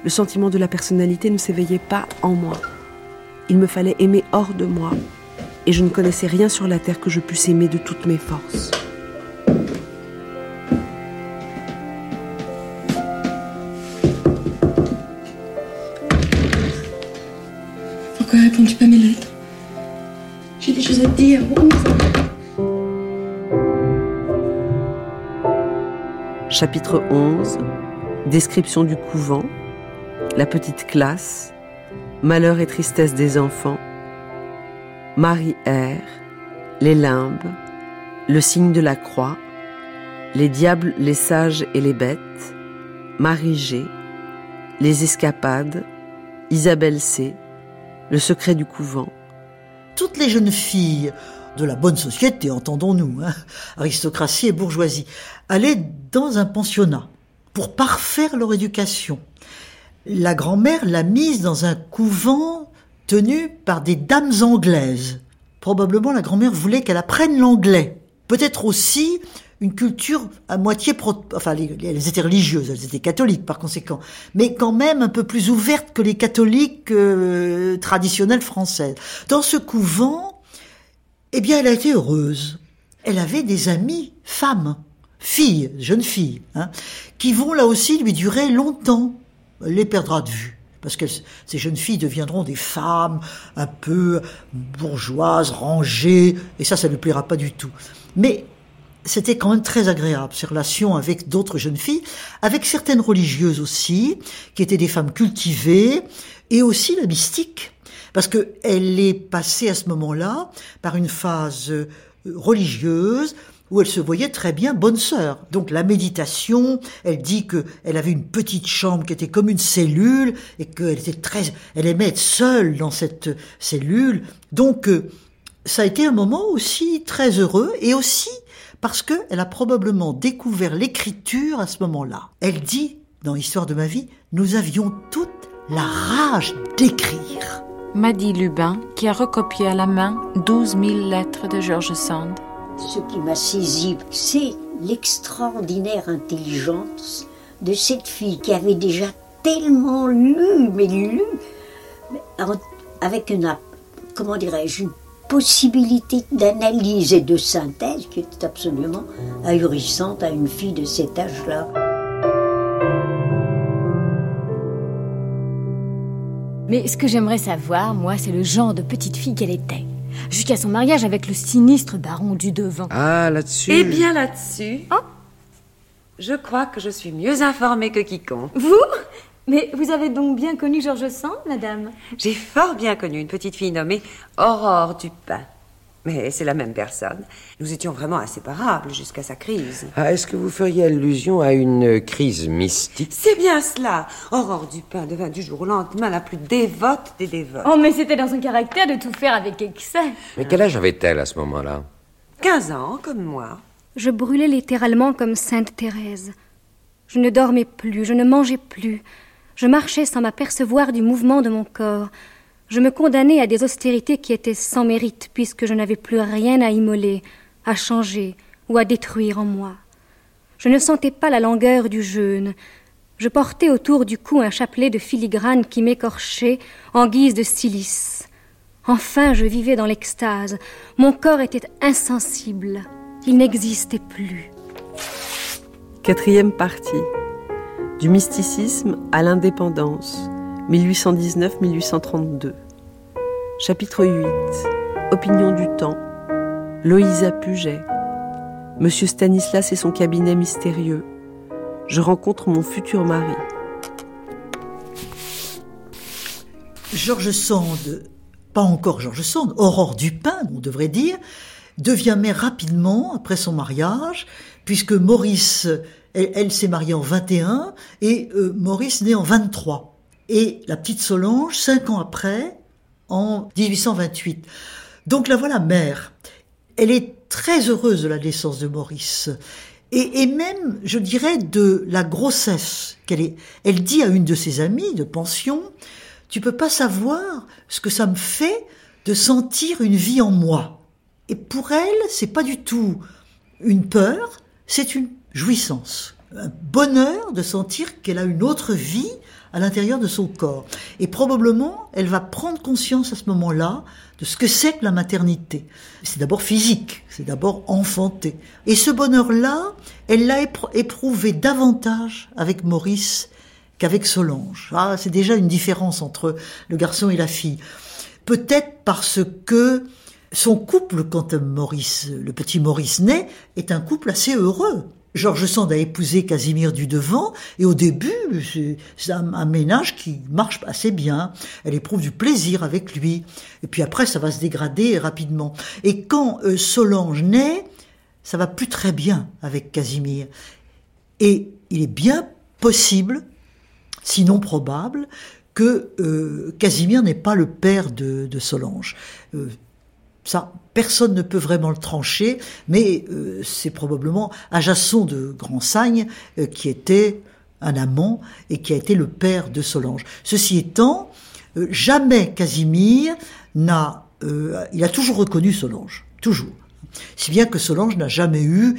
Le sentiment de la personnalité ne s'éveillait pas en moi. Il me fallait aimer hors de moi, et je ne connaissais rien sur la terre que je puisse aimer de toutes mes forces. Chapitre 11 Description du couvent, la petite classe, Malheur et tristesse des enfants, Marie R, les limbes, le signe de la croix, les diables, les sages et les bêtes, Marie G, les escapades, Isabelle C, le secret du couvent. Toutes les jeunes filles de la bonne société, entendons-nous, hein, aristocratie et bourgeoisie, allaient dans un pensionnat pour parfaire leur éducation la grand-mère l'a mise dans un couvent tenu par des dames anglaises. Probablement la grand-mère voulait qu'elle apprenne l'anglais. Peut-être aussi une culture à moitié pro... enfin elles étaient religieuses, elles étaient catholiques par conséquent, mais quand même un peu plus ouvertes que les catholiques euh, traditionnelles françaises. Dans ce couvent, eh bien elle a été heureuse. Elle avait des amies femmes, filles, jeunes filles, hein, qui vont là aussi lui durer longtemps les perdra de vue. Parce que ces jeunes filles deviendront des femmes un peu bourgeoises, rangées, et ça, ça ne lui plaira pas du tout. Mais c'était quand même très agréable, ces relations avec d'autres jeunes filles, avec certaines religieuses aussi, qui étaient des femmes cultivées, et aussi la mystique. Parce qu'elle est passée à ce moment-là par une phase religieuse, où elle se voyait très bien bonne sœur. Donc la méditation, elle dit que elle avait une petite chambre qui était comme une cellule et qu'elle était très, elle aimait être seule dans cette cellule. Donc euh, ça a été un moment aussi très heureux et aussi parce que elle a probablement découvert l'écriture à ce moment-là. Elle dit dans Histoire de ma vie, nous avions toute la rage d'écrire. Maddy Lubin, qui a recopié à la main 12 000 lettres de George Sand ce qui m'a saisi, c'est l'extraordinaire intelligence de cette fille qui avait déjà tellement lu, mais lu, avec une, comment dirais-je, une possibilité d'analyse et de synthèse qui était absolument ahurissante à une fille de cet âge-là. Mais ce que j'aimerais savoir, moi, c'est le genre de petite fille qu'elle était jusqu'à son mariage avec le sinistre baron du Devant. Ah, là-dessus. Eh bien, là-dessus. Oh je crois que je suis mieux informée que quiconque. Vous? Mais vous avez donc bien connu Georges Sand, madame? J'ai fort bien connu une petite fille nommée Aurore Dupin. Mais c'est la même personne. Nous étions vraiment inséparables jusqu'à sa crise. Ah, est-ce que vous feriez allusion à une crise mystique? C'est bien cela. Aurore Dupin devint du jour au lendemain la plus dévote des dévotes. Oh, mais c'était dans son caractère de tout faire avec excès. Mais quel âge avait-elle à ce moment-là? 15 ans, comme moi. Je brûlais littéralement comme Sainte Thérèse. Je ne dormais plus, je ne mangeais plus. Je marchais sans m'apercevoir du mouvement de mon corps. Je me condamnais à des austérités qui étaient sans mérite, puisque je n'avais plus rien à immoler, à changer ou à détruire en moi. Je ne sentais pas la langueur du jeûne. Je portais autour du cou un chapelet de filigrane qui m'écorchait en guise de silice. Enfin, je vivais dans l'extase. Mon corps était insensible. Il n'existait plus. Quatrième partie. Du mysticisme à l'indépendance. 1819-1832. Chapitre 8. Opinion du temps. Loïsa Puget. Monsieur Stanislas et son cabinet mystérieux. Je rencontre mon futur mari. Georges Sand, pas encore Georges Sand, Aurore Dupin, on devrait dire, devient mère rapidement après son mariage, puisque Maurice, elle, s'est mariée en 21 et euh, Maurice naît en 23. Et la petite Solange cinq ans après, en 1828. Donc la voilà mère. Elle est très heureuse de la naissance de Maurice. Et, et, même, je dirais, de la grossesse qu'elle est. Elle dit à une de ses amies de pension, tu peux pas savoir ce que ça me fait de sentir une vie en moi. Et pour elle, c'est pas du tout une peur, c'est une jouissance, un bonheur de sentir qu'elle a une autre vie à l'intérieur de son corps. Et probablement, elle va prendre conscience à ce moment-là de ce que c'est que la maternité. C'est d'abord physique, c'est d'abord enfanté. Et ce bonheur-là, elle l'a éprouvé davantage avec Maurice qu'avec Solange. Ah, c'est déjà une différence entre le garçon et la fille. Peut-être parce que son couple, quand Maurice, le petit Maurice naît, est un couple assez heureux. Georges Sand a épousé Casimir du Devant, et au début, c'est un, ménage qui marche assez bien. Elle éprouve du plaisir avec lui. Et puis après, ça va se dégrader rapidement. Et quand euh, Solange naît, ça va plus très bien avec Casimir. Et il est bien possible, sinon probable, que euh, Casimir n'est pas le père de, Solange. Euh, ça, personne ne peut vraiment le trancher, mais euh, c'est probablement Ajasson de Grand-Sagne euh, qui était un amant et qui a été le père de Solange. Ceci étant, euh, jamais Casimir n'a, il a toujours reconnu Solange, toujours. Si bien que Solange n'a jamais eu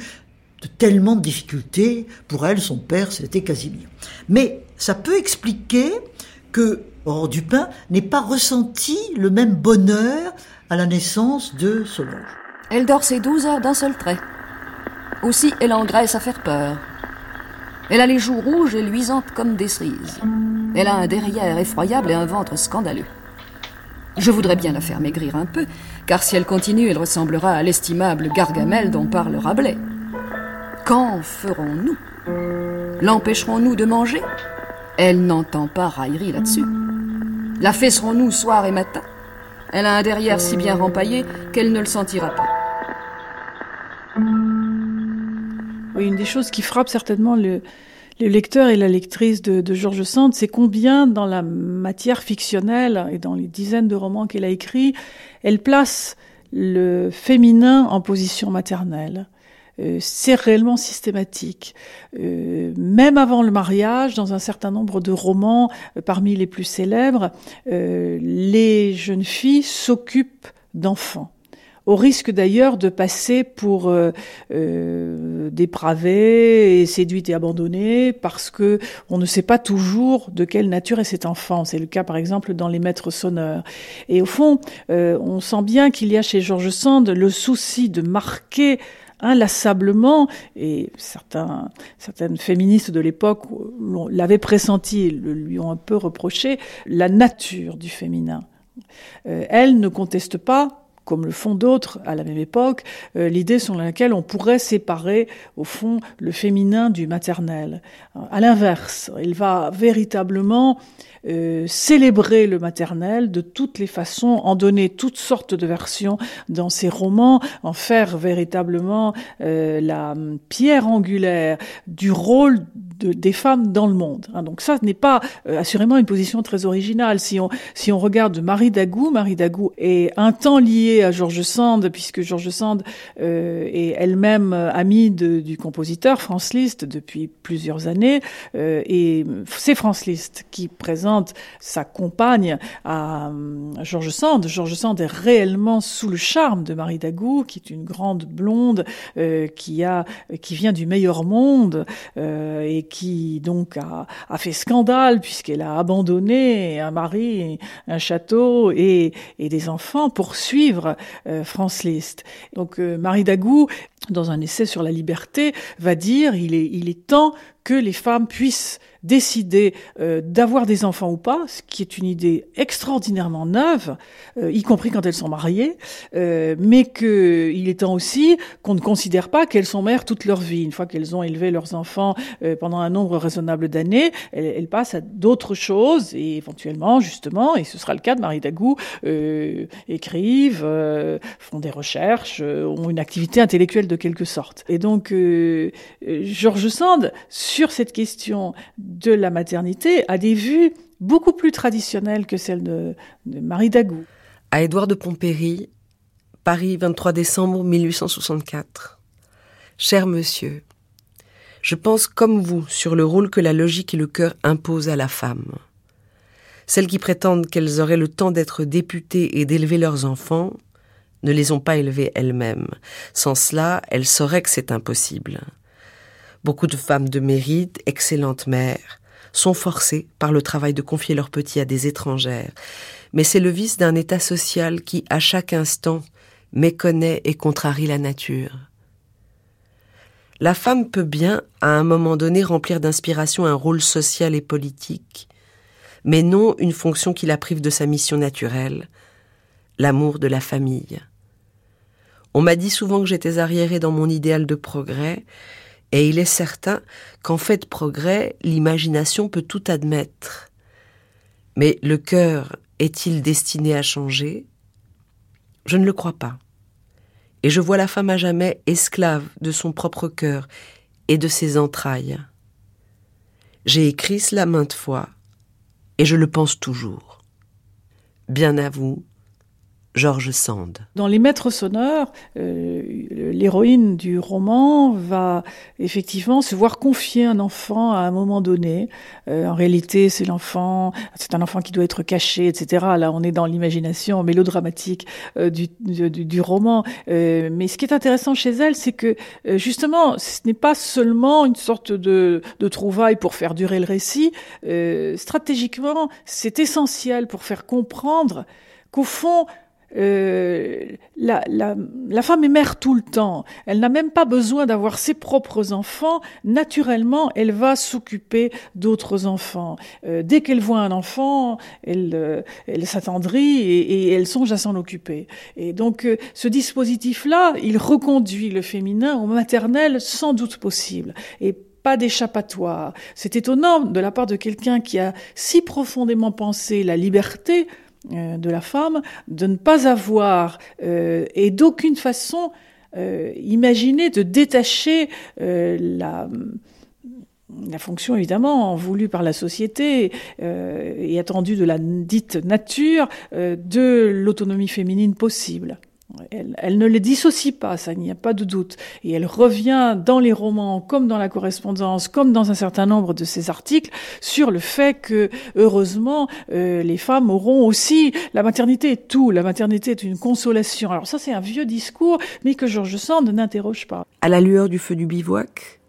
de tellement de difficultés. Pour elle, son père, c'était Casimir. Mais ça peut expliquer que Aurore Dupin n'ait pas ressenti le même bonheur à la naissance de Solange. Elle dort ses douze heures d'un seul trait. Aussi, elle engraisse à faire peur. Elle a les joues rouges et luisantes comme des cerises. Elle a un derrière effroyable et un ventre scandaleux. Je voudrais bien la faire maigrir un peu, car si elle continue, elle ressemblera à l'estimable Gargamel dont parle Rabelais. Qu'en ferons-nous? L'empêcherons-nous de manger? Elle n'entend pas raillerie là-dessus. La fesserons-nous soir et matin? Elle a un derrière si bien rempaillé qu'elle ne le sentira pas. Oui, une des choses qui frappe certainement le, lecteur et la lectrice de, Georges Sand, c'est combien dans la matière fictionnelle et dans les dizaines de romans qu'elle a écrits, elle place le féminin en position maternelle. Euh, c'est réellement systématique. Euh, même avant le mariage, dans un certain nombre de romans, euh, parmi les plus célèbres, les jeunes filles s'occupent d'enfants au risque d'ailleurs de passer pour euh, dépravées et séduites et abandonnées parce que on ne sait pas toujours de quelle nature est cet enfant. C'est le cas par exemple dans Les Maîtres sonneurs. Et au fond, on sent bien qu'il y a chez Georges Sand le souci de marquer inlassablement, et certains, certaines féministes de l'époque l'avaient pressenti, le lui ont un peu reproché, la nature du féminin. Euh, elle ne conteste pas comme le font d'autres à la même époque, euh, l'idée selon laquelle on pourrait séparer, au fond, le féminin du maternel. À l'inverse, il va véritablement euh, célébrer le maternel de toutes les façons, en donner toutes sortes de versions dans ses romans, en faire véritablement euh, la pierre angulaire du rôle de, des femmes dans le monde. Hein. donc ça n'est pas euh, assurément une position très originale. Si on, si on regarde Marie Dagou, Marie Dagou est un temps liée à Georges Sand, puisque Georges Sand est elle-même amie de, du compositeur Franz Liszt depuis plusieurs années, et c'est Franz Liszt qui présente sa compagne à Georges Sand. Georges Sand est réellement sous le charme de Marie Dagou, qui est une grande blonde euh, qui a qui vient du meilleur monde euh, et qui donc a, fait scandale puisqu'elle a abandonné un mari, un château et des enfants pour suivre euh, France Liszt. Donc Marie Dagou dans un essai sur la liberté, va dire il est, il est temps que les femmes puissent décider euh, d'avoir des enfants ou pas, ce qui est une idée extraordinairement neuve, euh, y compris quand elles sont mariées, euh, mais qu'il est temps aussi qu'on ne considère pas qu'elles sont mères toute leur vie. Une fois qu'elles ont élevé leurs enfants pendant un nombre raisonnable d'années, elles, elles, passent à d'autres choses et éventuellement, justement, et ce sera le cas de Marie Dagou, écrivent, font des recherches, ont une activité intellectuelle de quelque sorte. Et donc, Georges Sand, sur cette question de la maternité a des vues beaucoup plus traditionnelle que celle de, Marie Dagou. À Édouard de Pompéry, Paris, 23 décembre 1864. Cher monsieur, je pense comme vous sur le rôle que la logique et le cœur imposent à la femme. Celles qui prétendent qu'elles auraient le temps d'être députées et d'élever leurs enfants ne les ont pas élevés elles-mêmes. Sans cela, elles sauraient que c'est impossible. Beaucoup de femmes de mérite, excellentes mères, sont forcées par le travail de confier leurs petits à des étrangères. Mais c'est le vice d'un état social qui, à chaque instant, méconnaît et contrarie la nature. La femme peut bien, à un moment donné, remplir d'inspiration un rôle social et politique, mais non une fonction qui la prive de sa mission naturelle, l'amour de la famille. On m'a dit souvent que j'étais arriérée dans mon idéal de progrès, et il est certain qu'en fait de progrès, l'imagination peut tout admettre. Mais le cœur est-il destiné à changer? Je ne le crois pas. Et je vois la femme à jamais esclave de son propre cœur et de ses entrailles. J'ai écrit cela maintes fois, et je le pense toujours. Bien à vous, George Sand. Dans Les Maîtres sonores, euh, l'héroïne du roman va effectivement se voir confier un enfant à un moment donné. Euh, en réalité, c'est l'enfant, c'est un enfant qui doit être caché, etc. Là, on est dans l'imagination mélodramatique euh, du, roman. mais ce qui est intéressant chez elle, c'est que justement, ce n'est pas seulement une sorte de, de trouvaille pour faire durer le récit. stratégiquement, c'est essentiel pour faire comprendre qu'au fond, euh, la, la, la, femme est mère tout le temps. Elle n'a même pas besoin d'avoir ses propres enfants. Naturellement, elle va s'occuper d'autres enfants. Euh, dès qu'elle voit un enfant, elle, euh, elle s'attendrit et, et, elle songe à s'en occuper. Et donc, euh, ce dispositif-là, il reconduit le féminin au maternel sans doute possible. Et pas d'échappatoire. C'est étonnant de la part de quelqu'un qui a si profondément pensé la liberté de la femme, de ne pas avoir euh, et d'aucune façon euh, imaginer de détacher la la fonction évidemment voulue par la société et attendue de la dite nature de l'autonomie féminine possible. Elle, ne les dissocie pas, ça n'y a pas de doute. Et elle revient dans les romans, comme dans la correspondance, comme dans un certain nombre de ses articles, sur le fait que, heureusement, euh, les femmes auront aussi... La maternité est tout, la maternité est une consolation. Alors ça, c'est un vieux discours, mais que Georges Sand n'interroge pas. À la lueur du feu du bivouac,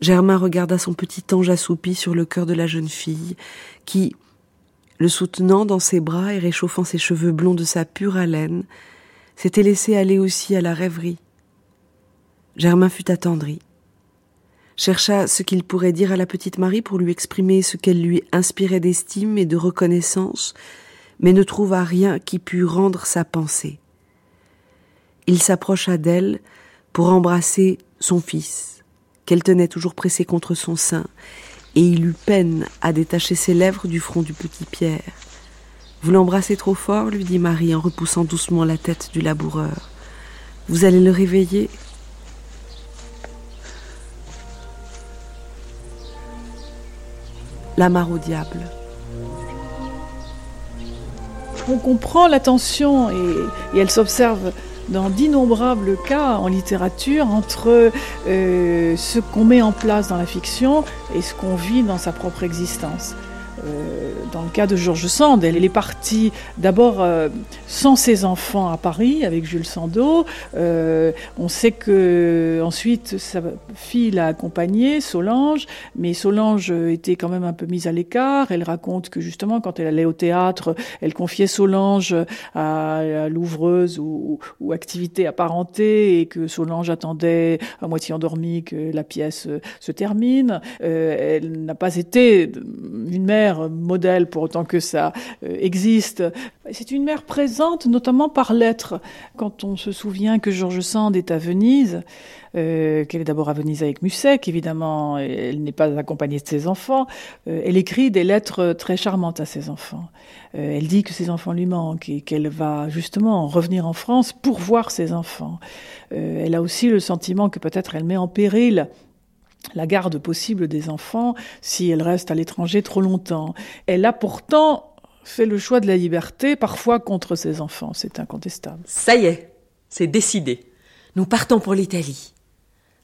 Germain regarda son petit ange assoupi sur le cœur de la jeune fille, qui, le soutenant dans ses bras et réchauffant ses cheveux blonds de sa pure haleine, s'était laissé aller aussi à la rêverie. Germain fut attendri, chercha ce qu'il pourrait dire à la petite Marie pour lui exprimer ce qu'elle lui inspirait d'estime et de reconnaissance, mais ne trouva rien qui pût rendre sa pensée. Il s'approcha d'elle pour embrasser son fils, qu'elle tenait toujours pressé contre son sein, et il eut peine à détacher ses lèvres du front du petit Pierre. Vous l'embrassez trop fort, lui dit Marie en repoussant doucement la tête du laboureur. Vous allez le réveiller La mare au diable. On comprend l'attention et, et elle s'observe dans d'innombrables cas en littérature entre euh, ce qu'on met en place dans la fiction et ce qu'on vit dans sa propre existence. Euh, dans le cas de Georges Sand, elle est partie d'abord euh, sans ses enfants à Paris avec Jules Sandeau. Euh, on sait que ensuite sa fille l'a accompagnée, Solange, mais Solange était quand même un peu mise à l'écart. Elle raconte que justement quand elle allait au théâtre, elle confiait Solange à, l'ouvreuse ou, ou, activité apparentée et que Solange attendait à moitié endormie que la pièce se termine. elle n'a pas été une mère modèle pour autant que ça euh, existe. C'est une mère présente, notamment par lettres. Quand on se souvient que Georges Sand est à Venise, euh, qu'elle est d'abord à Venise avec Musset, évidemment, elle n'est pas accompagnée de ses enfants, euh, elle écrit des lettres très charmantes à ses enfants. elle dit que ses enfants lui manquent et qu'elle va justement revenir en France pour voir ses enfants. elle a aussi le sentiment que peut-être elle met en péril la garde possible des enfants si elle reste à l'étranger trop longtemps. Elle a pourtant fait le choix de la liberté, parfois contre ses enfants, c'est incontestable. Ça y est, c'est décidé. Nous partons pour l'Italie.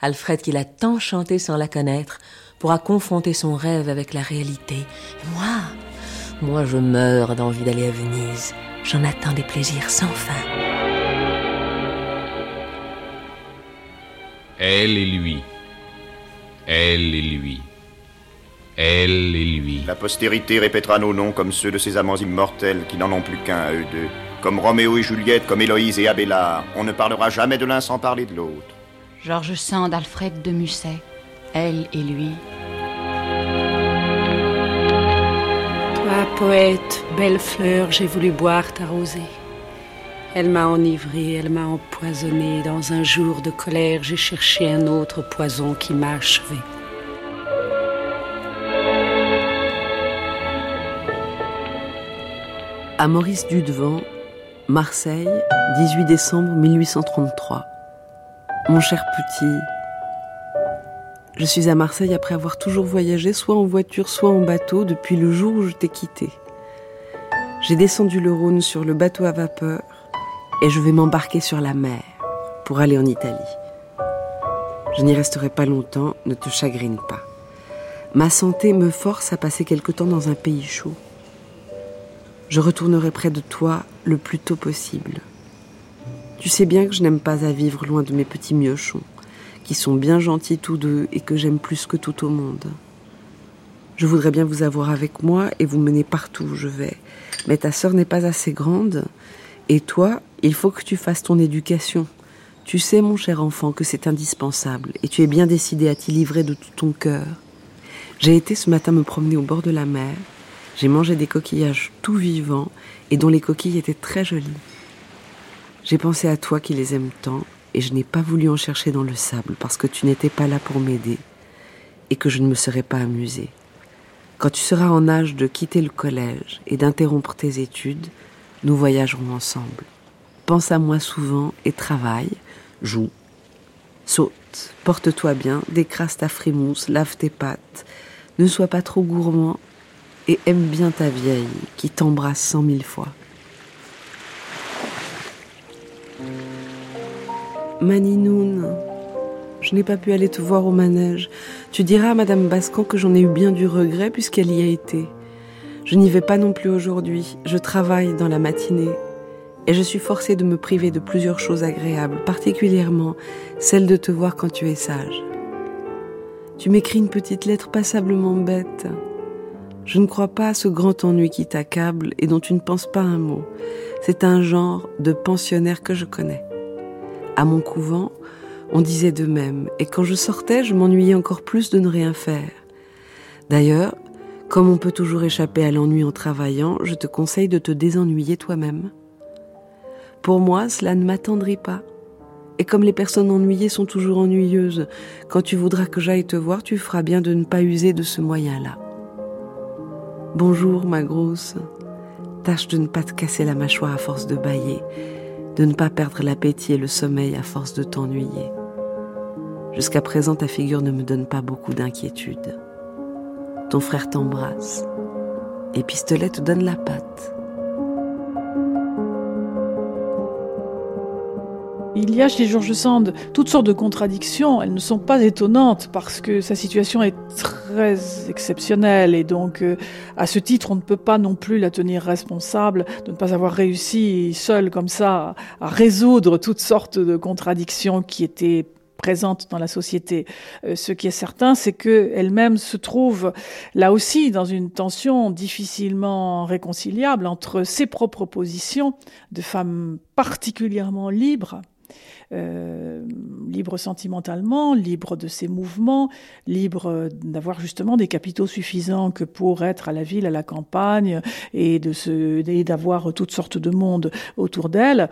Alfred, qui l'a tant chanté sans la connaître, pourra confronter son rêve avec la réalité. Et moi, moi je meurs d'envie d'aller à Venise. J'en attends des plaisirs sans fin. Elle et lui. Elle et lui. Elle et lui. La postérité répétera nos noms comme ceux de ces amants immortels qui n'en ont plus qu'un à eux deux. Comme Roméo et Juliette, comme Héloïse et Abélard. On ne parlera jamais de l'un sans parler de l'autre. Georges Sand, Alfred de Musset. Elle et lui. Toi, poète, belle fleur, j'ai voulu boire ta rosée. Elle m'a enivré, elle m'a empoisonné. Dans un jour de colère, j'ai cherché un autre poison qui m'a achevé. À Maurice Dudevant, Marseille, 18 décembre 1833. Mon cher petit, je suis à Marseille après avoir toujours voyagé soit en voiture, soit en bateau depuis le jour où je t'ai quitté. J'ai descendu le Rhône sur le bateau à vapeur et je vais m'embarquer sur la mer pour aller en Italie. Je n'y resterai pas longtemps, ne te chagrine pas. Ma santé me force à passer quelque temps dans un pays chaud. Je retournerai près de toi le plus tôt possible. Tu sais bien que je n'aime pas à vivre loin de mes petits miochons, qui sont bien gentils tous deux et que j'aime plus que tout au monde. Je voudrais bien vous avoir avec moi et vous mener partout où je vais, mais ta sœur n'est pas assez grande, et toi, il faut que tu fasses ton éducation. Tu sais, mon cher enfant, que c'est indispensable, et tu es bien décidé à t'y livrer de tout ton cœur. J'ai été ce matin me promener au bord de la mer, j'ai mangé des coquillages tout vivants et dont les coquilles étaient très jolies. J'ai pensé à toi qui les aimes tant et je n'ai pas voulu en chercher dans le sable parce que tu n'étais pas là pour m'aider et que je ne me serais pas amusée. Quand tu seras en âge de quitter le collège et d'interrompre tes études, nous voyagerons ensemble. Pense à moi souvent et travaille, joue, saute, porte-toi bien, décrasse ta frimousse, lave tes pattes, ne sois pas trop gourmand et aime bien ta vieille qui t'embrasse cent mille fois. Maninoun, je n'ai pas pu aller te voir au manège. Tu diras à Madame Bascan que j'en ai eu bien du regret puisqu'elle y a été. Je n'y vais pas non plus aujourd'hui. Je travaille dans la matinée. Et je suis forcée de me priver de plusieurs choses agréables, particulièrement celle de te voir quand tu es sage. Tu m'écris une petite lettre passablement bête. Je ne crois pas à ce grand ennui qui t'accable et dont tu ne penses pas un mot. C'est un genre de pensionnaire que je connais. À mon couvent, on disait de même, et quand je sortais, je m'ennuyais encore plus de ne rien faire. D'ailleurs, comme on peut toujours échapper à l'ennui en travaillant, je te conseille de te désennuyer toi-même. Pour moi, cela ne m'attendrit pas. Et comme les personnes ennuyées sont toujours ennuyeuses, quand tu voudras que j'aille te voir, tu feras bien de ne pas user de ce moyen-là. Bonjour, ma grosse. Tâche de ne pas te casser la mâchoire à force de bailler, de ne pas perdre l'appétit et le sommeil à force de t'ennuyer. Jusqu'à présent, ta figure ne me donne pas beaucoup d'inquiétude. Ton frère t'embrasse et Pistolet te donne la patte. Il y a chez George Sand toutes sortes de contradictions. Elles ne sont pas étonnantes parce que sa situation est très exceptionnelle et donc euh, à ce titre on ne peut pas non plus la tenir responsable de ne pas avoir réussi seule comme ça à résoudre toutes sortes de contradictions qui étaient présentes dans la société. Euh, ce qui est certain, c'est qu'elle-même se trouve là aussi dans une tension difficilement réconciliable entre ses propres positions de femme particulièrement libre euh, libre sentimentalement, libre de ses mouvements, libre d'avoir justement des capitaux suffisants que pour être à la ville, à la campagne, et de se, d'avoir toutes sortes de monde autour d'elle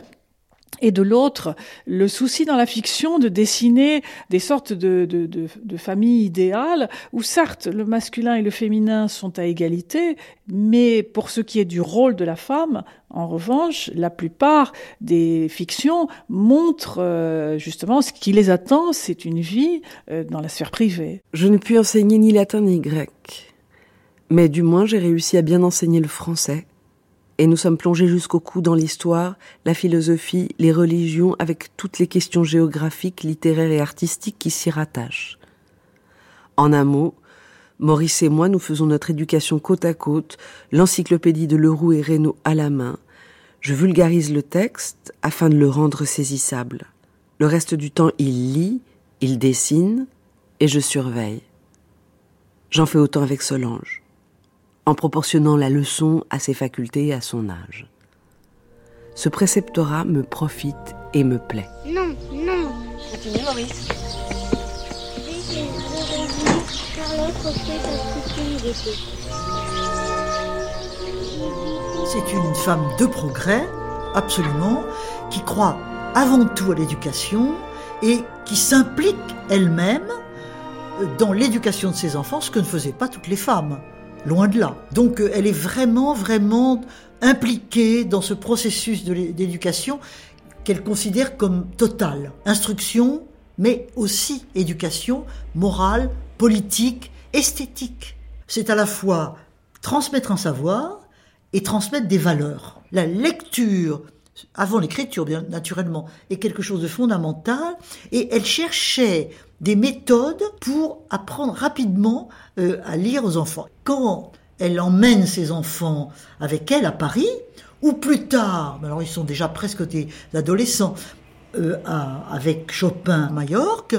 et de l'autre, le souci dans la fiction de dessiner des sortes de, de, de, familles idéales où certes le masculin et le féminin sont à égalité, mais pour ce qui est du rôle de la femme, en revanche, la plupart des fictions montrent euh, justement ce qui les attend, c'est une vie euh, dans la sphère privée. Je ne puis enseigner ni latin ni grec, mais du moins j'ai réussi à bien enseigner le français et nous sommes plongés jusqu'au cou dans l'histoire, la philosophie, les religions, avec toutes les questions géographiques, littéraires et artistiques qui s'y rattachent. En un mot, Maurice et moi, nous faisons notre éducation côte à côte, l'encyclopédie de Leroux et Reynaud à la main. Je vulgarise le texte afin de le rendre saisissable. Le reste du temps, il lit, il dessine, et je surveille. J'en fais autant avec Solange en proportionnant la leçon à ses facultés et à son âge. Ce préceptorat me profite et me plaît. Non, non. Continue, Maurice. C'est une femme de progrès, absolument, qui croit avant tout à l'éducation et qui s'implique elle-même dans l'éducation de ses enfants, ce que ne faisaient pas toutes les femmes. Loin de là. Donc euh, elle est vraiment, vraiment impliquée dans ce processus d'éducation qu'elle considère comme total. Instruction, mais aussi éducation morale, politique, esthétique. C'est à la fois transmettre un savoir et transmettre des valeurs. La lecture, avant l'écriture bien naturellement, est quelque chose de fondamental et elle cherchait des méthodes pour apprendre rapidement euh, à lire aux enfants. Quand elle emmène ses enfants avec elle à Paris, ou plus tard, alors ils sont déjà presque des adolescents, euh, avec Chopin à Majorque,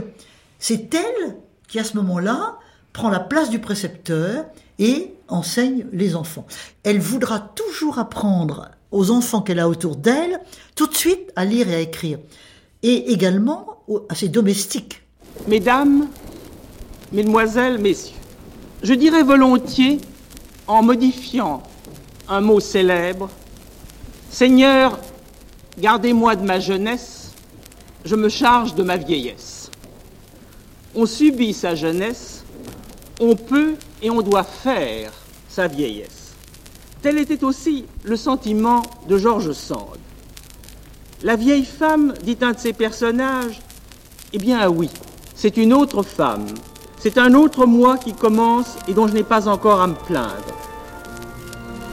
c'est elle qui à ce moment-là prend la place du précepteur et enseigne les enfants. Elle voudra toujours apprendre aux enfants qu'elle a autour d'elle tout de suite à lire et à écrire, et également à ses domestiques. Mesdames, Mesdemoiselles, Messieurs, je dirais volontiers, en modifiant un mot célèbre, Seigneur, gardez-moi de ma jeunesse, je me charge de ma vieillesse. On subit sa jeunesse, on peut et on doit faire sa vieillesse. Tel était aussi le sentiment de George Sand. La vieille femme, dit un de ses personnages, eh bien oui, c'est une autre femme, c'est un autre moi qui commence et dont je n'ai pas encore à me plaindre.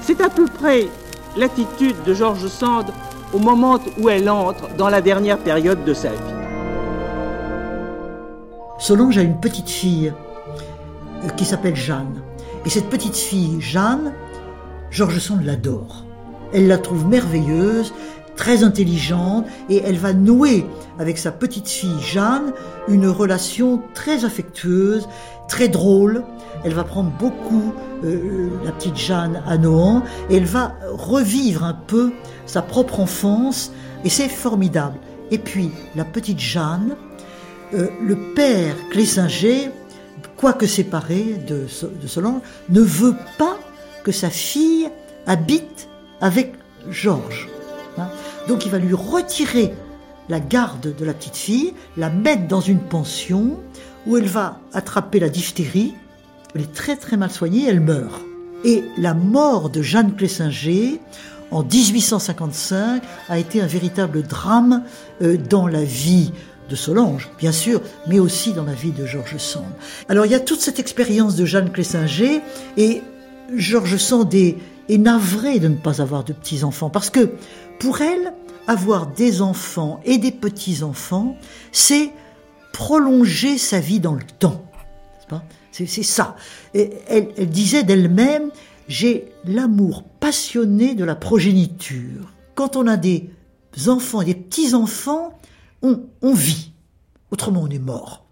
C'est à peu près l'attitude de George Sand au moment où elle entre dans la dernière période de sa vie. Solange a une petite fille euh, qui s'appelle Jeanne. Et cette petite fille, Jeanne, George Sand l'adore. Elle la trouve merveilleuse, très intelligente, et elle va nouer avec sa petite fille Jeanne une relation très affectueuse, très drôle. Elle va prendre beaucoup euh, la petite Jeanne à Nohant et elle va revivre un peu sa propre enfance et c'est formidable. Et puis la petite Jeanne, euh, le père Clessinger, quoique séparé de, de Solange, ne veut pas que sa fille habite avec Georges. Donc il va lui retirer la garde de la petite fille, la mettre dans une pension où elle va attraper la diphtérie. Elle est très très mal soignée, elle meurt. Et la mort de Jeanne Clessinger en 1855 a été un véritable drame euh, dans la vie de Solange, bien sûr, mais aussi dans la vie de Georges Sand. Alors il y a toute cette expérience de Jeanne Clessinger et Georges Sand est, est navré de ne pas avoir de petits-enfants parce que pour elle, avoir des enfants et des petits-enfants, c'est prolonger sa vie dans le temps. C'est ça. Et elle, elle disait d'elle-même, j'ai l'amour passionné de la progéniture. Quand on a des enfants et des petits-enfants, on, on vit. Autrement, on est mort.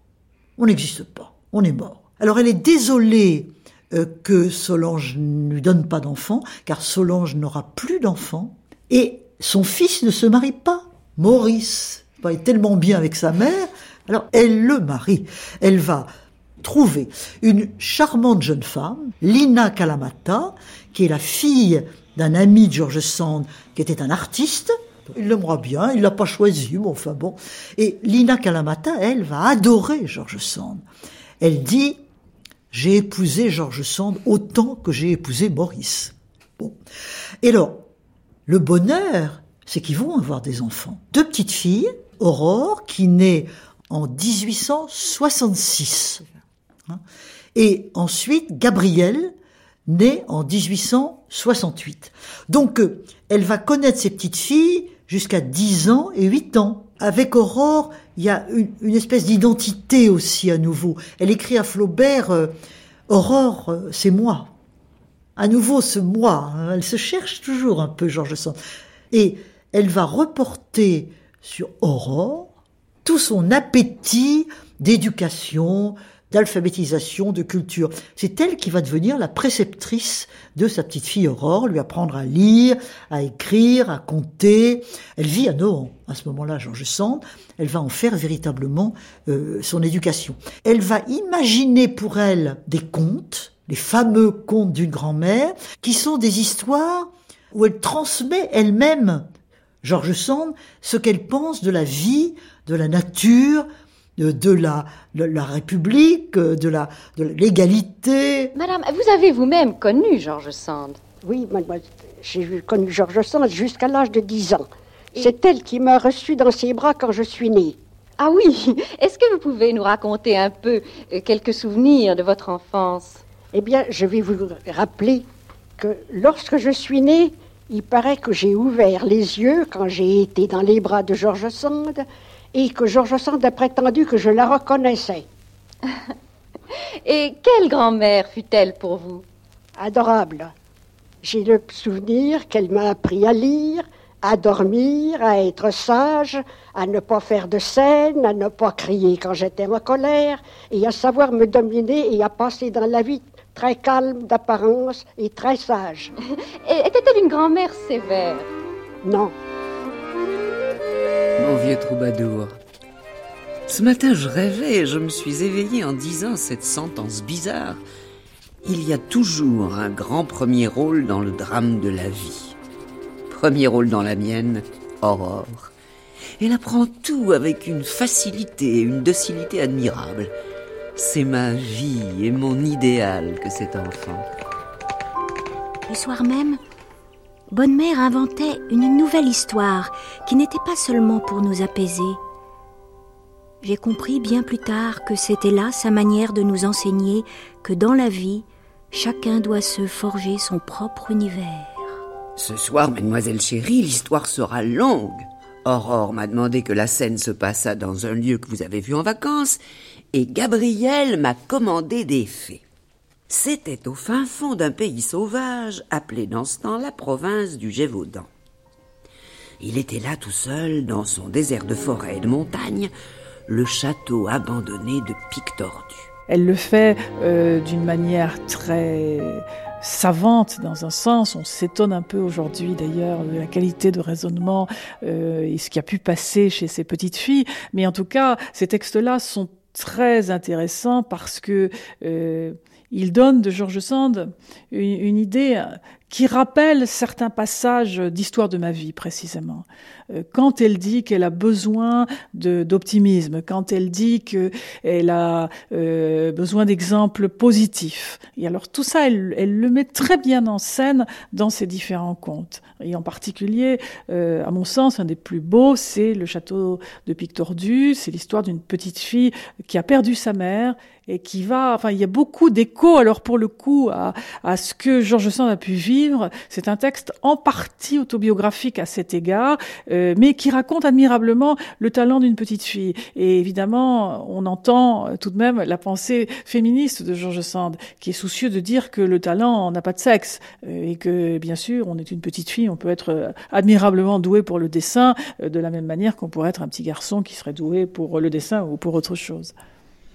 On n'existe pas. On est mort. Alors elle est désolée euh, que Solange ne lui donne pas d'enfants, car Solange n'aura plus d'enfants. Et son fils ne se marie pas. Maurice va être tellement bien avec sa mère, alors elle le marie. Elle va trouver une charmante jeune femme, Lina Kalamata, qui est la fille d'un ami de George Sand, qui était un artiste, Il l'aimera bien, il l'a pas choisi, mais enfin bon. Et Lina Kalamata, elle, va adorer George Sand. Elle dit, j'ai épousé George Sand autant que j'ai épousé Maurice. Bon. Et alors, le bonheur, c'est qu'ils vont avoir des enfants. Deux petites filles, Aurore, qui naît en 1866. Hein, et ensuite, Gabrielle, née en 1868. Donc, euh, elle va connaître ses petites filles jusqu'à 10 ans et 8 ans. Avec Aurore, il y a une, espèce d'identité aussi à nouveau. Elle écrit à Flaubert, euh, Aurore, euh, c'est moi. À nouveau, ce moi. Hein. elle se cherche toujours un peu, Georges Sand. Et elle va reporter sur Aurore tout son appétit d'éducation, d'alphabétisation, de culture. C'est elle qui va devenir la préceptrice de sa petite fille Aurore, lui apprendre à lire, à écrire, à compter. Elle vit à Nohant à ce moment-là, Georges Sand. Elle va en faire véritablement euh, son éducation. Elle va imaginer pour elle des contes, les fameux contes d'une grand-mère, qui sont des histoires où elle transmet elle-même, Georges Sand, ce qu'elle pense de la vie, de la nature, de, la, la République, de la de l'égalité. Madame, vous avez vous-même connu Georges Sand Oui, mademoiselle, j'ai connu Georges Sand jusqu'à l'âge de 10 ans. C'est elle qui m'a reçu dans ses bras quand je suis née. Ah oui, est-ce que vous pouvez nous raconter un peu euh, quelques souvenirs de votre enfance? Eh bien, je vais vous rappeler que lorsque je suis née, il paraît que j'ai ouvert les yeux quand j'ai été dans les bras de Georges Sand et que Georges Sand a prétendu que je la reconnaissais. et quelle grand-mère fut-elle pour vous? Adorable. J'ai le souvenir qu'elle m'a appris à lire, à dormir, à être sage, à ne pas faire de scène, à ne pas crier quand j'étais en colère, et à savoir me dominer et à passer dans la vie très calme d'apparence et très sage. Était-elle une grand-mère sévère? Non. Mon vieux troubadour. Ce matin, je rêvais et je me suis éveillé en disant cette sentence bizarre. Il y a toujours un grand premier rôle dans le drame de la vie. Premier rôle dans la mienne, Aurore. Elle apprend tout avec une facilité et une docilité admirables. C'est ma vie et mon idéal que cet enfant. Le soir même, Bonne Mère inventait une nouvelle histoire qui n'était pas seulement pour nous apaiser. J'ai compris bien plus tard que c'était là sa manière de nous enseigner que dans la vie, chacun doit se forger son propre univers. Ce soir, mademoiselle chérie, l'histoire sera longue. Aurore m'a demandé que la scène se passât dans un lieu que vous avez vu en vacances, et Gabriel m'a commandé des fées. C'était au fin fond d'un pays sauvage, appelé dans ce temps la province du Gévaudan. Il était là tout seul, dans son désert de forêt et de montagne, le château abandonné de Pictordu. Elle le fait euh, d'une manière très savante dans un sens. On s'étonne un peu aujourd'hui d'ailleurs de la qualité de raisonnement euh, et ce qui a pu passer chez ces petites filles. Mais en tout cas, ces textes-là sont très intéressants parce que euh, il donne de George Sand une, idée qui rappelle certains passages d'histoire de ma vie précisément. Euh, quand elle dit qu'elle a besoin d'optimisme, quand elle dit qu'elle a euh, besoin d'exemples positifs. Et alors tout ça, elle, le met très bien en scène dans ses différents contes. Et en particulier, euh, à mon sens, un des plus beaux, c'est le château de Pictordu. C'est l'histoire d'une petite fille qui a perdu sa mère et qui va, enfin, il y a beaucoup d'échos, alors pour le coup, à, à ce que Georges Sand a pu vivre. C'est un texte en partie autobiographique à cet égard, euh, mais qui raconte admirablement le talent d'une petite fille. Et évidemment, on entend tout de même la pensée féministe de Georges Sand, qui est soucieux de dire que le talent n'a pas de sexe, euh, et que, bien sûr, on est une petite fille, on peut être admirablement doué pour le dessin, euh, de la même manière qu'on pourrait être un petit garçon qui serait doué pour le dessin ou pour autre chose.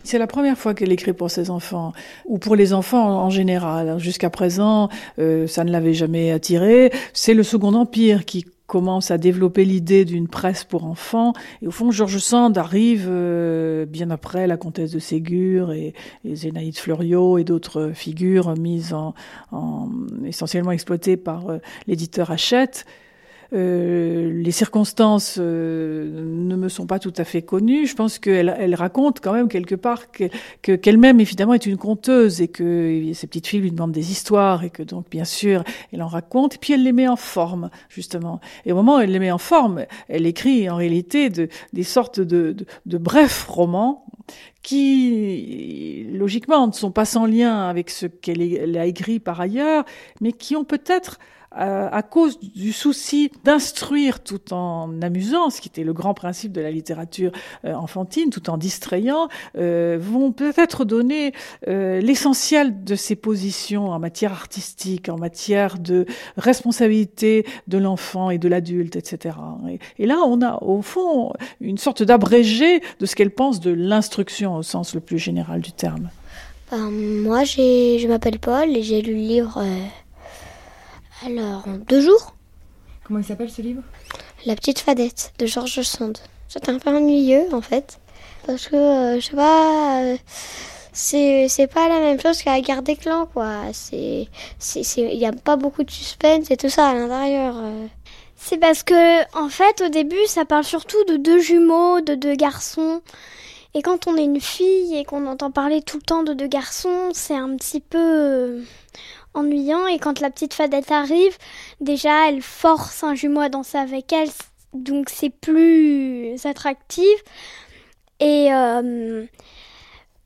C'est la première fois qu'elle écrit pour ses enfants, ou pour les enfants en général. Jusqu'à présent, euh, ça ne l'avait jamais attiré. C'est le Second Empire qui commence à développer l'idée d'une presse pour enfants. Et au fond, Georges Sand arrive euh, bien après la comtesse de Ségur et, et Zénaïde Fleuriot et d'autres figures mises en, en essentiellement exploitées par euh, l'éditeur Hachette. Euh, les circonstances euh, ne me sont pas tout à fait connues. Je pense qu'elle elle raconte quand même quelque part que qu'elle-même évidemment est une conteuse et que ses petites filles lui demandent des histoires et que donc bien sûr elle en raconte. Et puis elle les met en forme justement. Et au moment où elle les met en forme, elle écrit en réalité de, des sortes de, de, de brefs romans qui, logiquement, ne sont pas sans lien avec ce qu'elle a écrit par ailleurs, mais qui ont peut-être euh, à cause du souci d'instruire tout en amusant, ce qui était le grand principe de la littérature euh, enfantine, tout en distrayant, euh, vont peut-être donner l'essentiel de ses positions en matière artistique, en matière de responsabilité de l'enfant et de l'adulte, etc. Et, là, on a au fond une sorte d'abrégé de ce qu'elle pense de l'instruction au sens le plus général du terme. Ben, moi, je m'appelle Paul et j'ai lu le livre alors, en deux jours. Comment il s'appelle ce livre? La petite fadette de Georges Sand. C'est un peu ennuyeux en fait. Parce que, euh, je sais pas, euh, c'est, c'est pas la même chose qu'à des clans quoi. C'est, c'est, il n'y a pas beaucoup de suspense et tout ça à l'intérieur. Euh. C'est parce que, en fait, au début, ça parle surtout de deux jumeaux, de deux garçons. Et quand on est une fille et qu'on entend parler tout le temps de deux garçons, c'est un petit peu ennuyant et quand la petite fadette arrive, déjà elle force un jumeau à danser avec elle, donc c'est plus attractif. Et euh,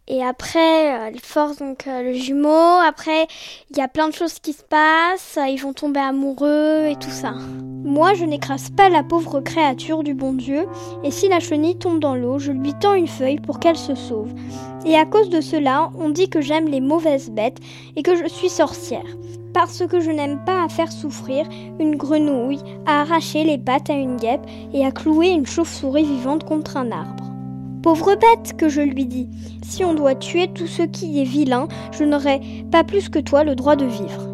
et après, euh, elle force donc euh, le jumeau. Après, il y a plein de choses qui se passent. Ils vont tomber amoureux et tout ça. Moi, je n'écrase pas la pauvre créature du bon Dieu. Et si la chenille tombe dans l'eau, je lui tends une feuille pour qu'elle se sauve. Et à cause de cela, on dit que j'aime les mauvaises bêtes et que je suis sorcière. Parce que je n'aime pas à faire souffrir une grenouille, à arracher les pattes à une guêpe et à clouer une chauve-souris vivante contre un arbre. Pauvre bête, que je lui dis, si on doit tuer tout ce qui est vilain, je n'aurai pas plus que toi le droit de vivre.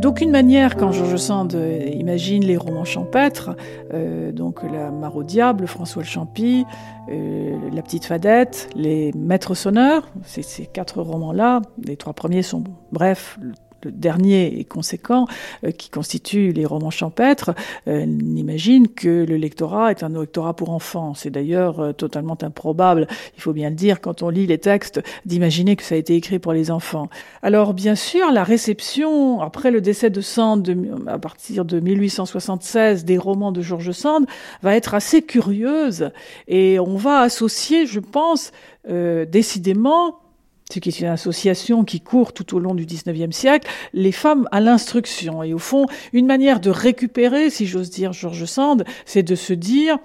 D'aucune manière, quand Georges Sand imagine les romans champêtres, euh, donc La Mare au Diable, François le Champy, euh, La Petite Fadette, Les Maîtres Sonneurs, ces, quatre romans-là, les trois premiers sont brefs, le dernier et conséquent, euh, qui constitue les romans champêtres, euh, n'imagine que le lectorat est un lectorat pour enfants. C'est d'ailleurs euh, totalement improbable, il faut bien le dire, quand on lit les textes, d'imaginer que ça a été écrit pour les enfants. Alors bien sûr, la réception, après le décès de Sand, à partir de 1876, des romans de Georges Sand, va être assez curieuse, et on va associer, je pense, décidément, ce qui est une association qui court tout au long du XIXe siècle, les femmes à l'instruction. Et au fond, une manière de récupérer, si j'ose dire, Georges Sand, c'est de se dire,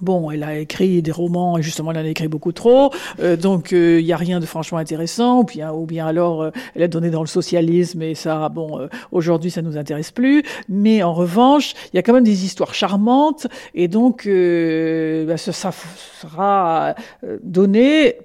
Bon, elle a écrit des romans et justement elle en a écrit beaucoup trop, euh, donc il euh, n'y a rien de franchement intéressant. Ou bien, ou bien alors euh, elle a donné dans le socialisme et ça, bon, aujourd'hui ça nous intéresse plus. Mais en revanche, il y a quand même des histoires charmantes et donc bah, ça, ça, sera donné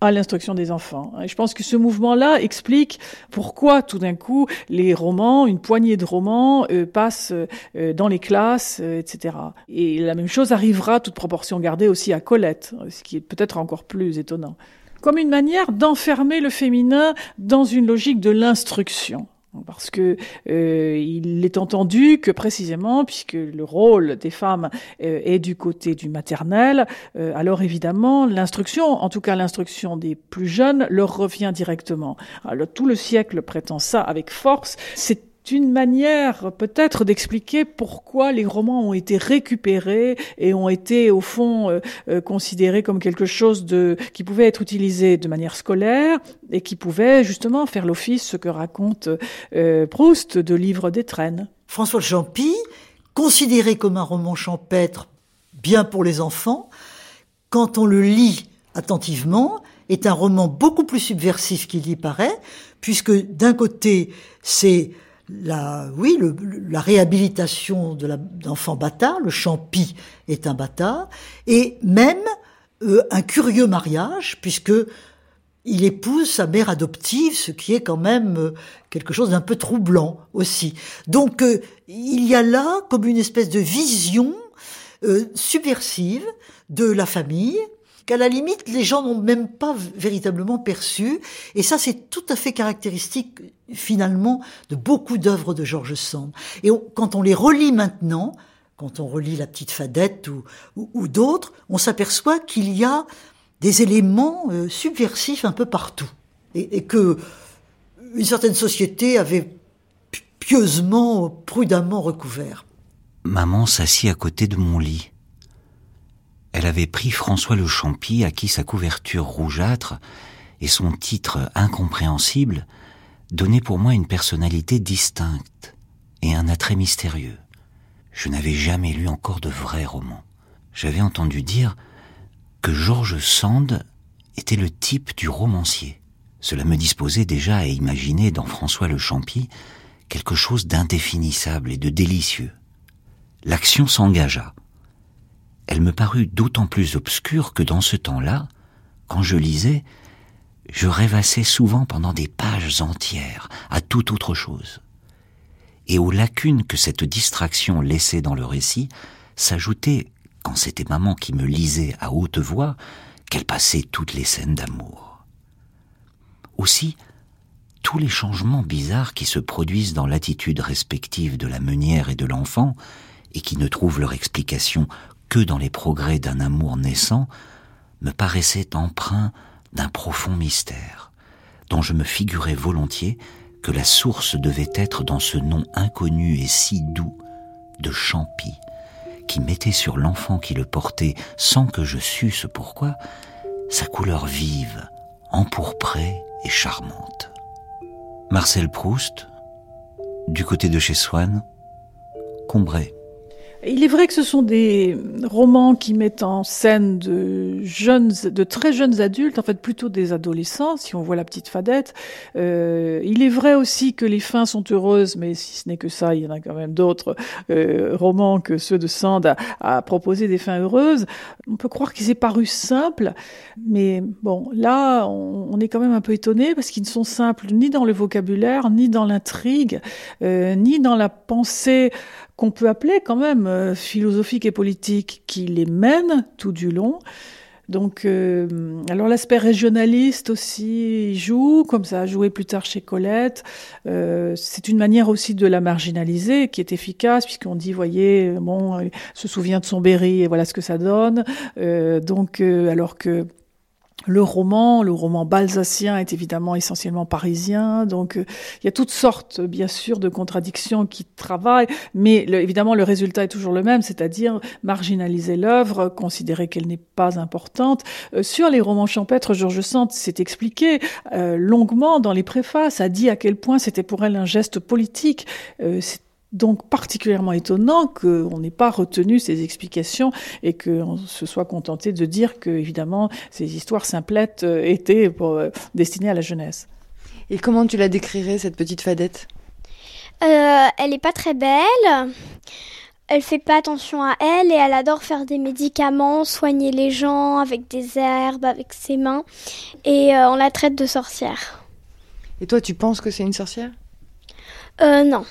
à l'instruction des enfants. Et je pense que ce mouvement-là explique pourquoi tout d'un coup les romans, une poignée de romans euh, passent euh, dans les classes, euh, etc. Et la même chose arrivera, toute proportion gardée, aussi à Colette, ce qui est peut-être encore plus étonnant. Comme une manière d'enfermer le féminin dans une logique de l'instruction parce que euh, il est entendu que précisément, puisque le rôle des femmes euh, est du côté du maternel, euh, alors évidemment l'instruction, en tout cas l'instruction des plus jeunes, leur revient directement. Alors, tout le siècle prétend ça avec force. C'est une manière peut-être d'expliquer pourquoi les romans ont été récupérés et ont été au fond euh, euh, considérés comme quelque chose de qui pouvait être utilisé de manière scolaire et qui pouvait justement faire l'office ce que raconte euh, Proust de Livre des traînes. François Champy, considéré comme un roman champêtre bien pour les enfants, quand on le lit attentivement, est un roman beaucoup plus subversif qu'il y paraît, puisque d'un côté, c'est la, oui, la réhabilitation de l'enfant bâtard, le champi est un bâtard, et même euh, un curieux mariage, puisque il épouse sa mère adoptive, ce qui est quand même euh, quelque chose d'un peu troublant aussi. Donc euh, il y a là comme une espèce de vision subversive de la famille, qu'à la limite, les gens n'ont même pas véritablement perçu. Et ça, c'est tout à fait caractéristique, finalement, de beaucoup d'œuvres de Georges Sand. Et quand on les relit maintenant, quand on relit La Petite Fadette ou, d'autres, on s'aperçoit qu'il y a des éléments euh, subversifs un peu partout. Et, et que une certaine société avait pieusement, prudemment recouvert. Maman s'assit à côté de mon lit. Elle avait pris François le Champy, à qui sa couverture rougeâtre et son titre incompréhensible donnaient pour moi une personnalité distincte et un attrait mystérieux. Je n'avais jamais lu encore de vrais romans. J'avais entendu dire que George Sand était le type du romancier. Cela me disposait déjà à imaginer dans François le Champy quelque chose d'indéfinissable et de délicieux. L'action s'engagea elle me parut d'autant plus obscure que dans ce temps-là, quand je lisais, je rêvassais souvent pendant des pages entières à toute autre chose. Et aux lacunes que cette distraction laissait dans le récit, s'ajoutait, quand c'était maman qui me lisait à haute voix, qu'elle passait toutes les scènes d'amour. Aussi, tous les changements bizarres qui se produisent dans l'attitude respective de la meunière et de l'enfant, et qui ne trouvent leur explication que dans les progrès d'un amour naissant, me paraissait empreint d'un profond mystère, dont je me figurais volontiers que la source devait être dans ce nom inconnu et si doux de Champy, qui mettait sur l'enfant qui le portait, sans que je susse pourquoi, sa couleur vive, empourprée et charmante. Marcel Proust, du côté de chez Swann, Combray. Il est vrai que ce sont des romans qui mettent en scène de jeunes, de très jeunes adultes, en fait plutôt des adolescents, si on voit la petite fadette. Euh, il est vrai aussi que les fins sont heureuses, mais si ce n'est que ça, il y en a quand même d'autres euh, romans que ceux de Sand à, proposer des fins heureuses. On peut croire qu'ils aient paru simples, mais bon, là, on, on est quand même un peu étonné parce qu'ils ne sont simples ni dans le vocabulaire, ni dans l'intrigue, euh, ni dans la pensée qu'on peut appeler quand même euh, philosophique et politique, qui les mène tout du long. Donc, euh, alors l'aspect régionaliste aussi joue, comme ça a joué plus tard chez Colette. Euh, c'est une manière aussi de la marginaliser qui est efficace, puisqu'on dit, voyez, bon, se souvient de son Berry et voilà ce que ça donne. donc, alors que le roman, le roman balsacien est évidemment essentiellement parisien, donc euh, il y a toutes sortes, bien sûr, de contradictions qui travaillent, mais évidemment le résultat est toujours le même, c'est-à-dire marginaliser l'œuvre, considérer qu'elle n'est pas importante. Euh, sur les romans champêtres, Georges Sand s'est expliqué euh, longuement dans les préfaces, a dit à quel point c'était pour elle un geste politique donc particulièrement étonnant qu'on n'ait pas retenu ces explications et qu'on se soit contenté de dire que, évidemment, ces histoires simplettes euh, étaient pour, euh, destinées à la jeunesse. Et comment tu la décrirais, cette petite fadette? Euh, Elle n'est pas très belle. Elle fait pas attention à elle et elle adore faire des médicaments, soigner les gens avec des herbes, avec ses mains. Et on la traite de sorcière. Et toi, tu penses que c'est une sorcière? Euh, non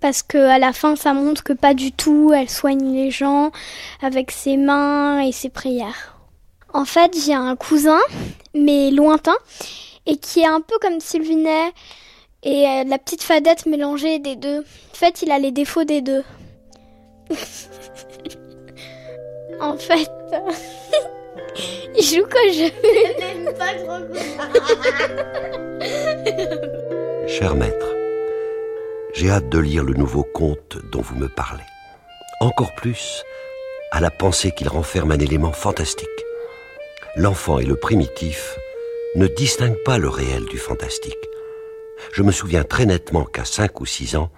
parce que à la fin ça montre que pas du tout elle soigne les gens avec ses mains et ses prières. En fait, j'ai un cousin mais lointain et qui est un peu comme Sylvinet et euh, la petite fadette mélangée des deux. En fait, il a les défauts des deux. en fait, il joue quand je pas trop Cher maître, j'ai hâte de lire le nouveau conte dont vous me parlez. Encore plus à la pensée qu'il renferme un élément fantastique. L'enfant et le primitif ne distinguent pas le réel du fantastique. Je me souviens très nettement qu'à cinq ou six ans,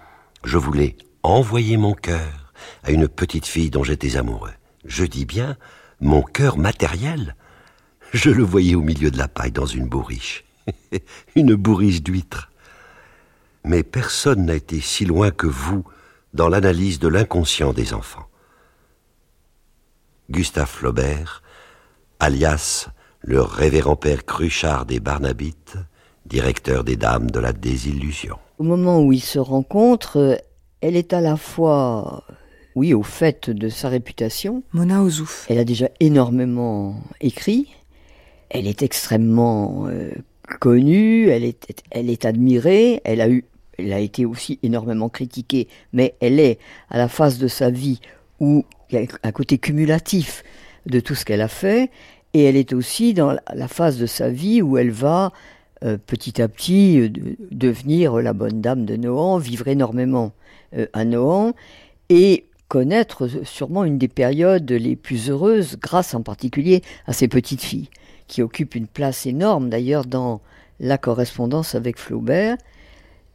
je voulais envoyer mon cœur à une petite fille dont j'étais amoureux. Je dis bien mon cœur matériel. Je le voyais au milieu de la paille dans une bourriche. une bourriche d'huîtres mais personne n'a été si loin que vous dans l'analyse de l'inconscient des enfants. Gustave Flaubert, alias le révérend père Cruchard des Barnabites, directeur des Dames de la Désillusion. Au moment où ils se rencontrent, elle est à la fois oui, au fait de sa réputation. Mona Ozouf. Elle a déjà énormément écrit. Elle est extrêmement euh, connue, elle est, elle est admirée, elle a eu, elle a été aussi énormément critiquée, mais elle est à la phase de sa vie où il y a un côté cumulatif de tout ce qu'elle a fait, et elle est aussi dans la phase de sa vie où elle va euh, petit à petit euh, devenir la bonne dame de Nohant, vivre énormément euh, à Nohant, et connaître sûrement une des périodes les plus heureuses, grâce en particulier à ses petites filles, qui occupent une place énorme d'ailleurs dans la correspondance avec Flaubert.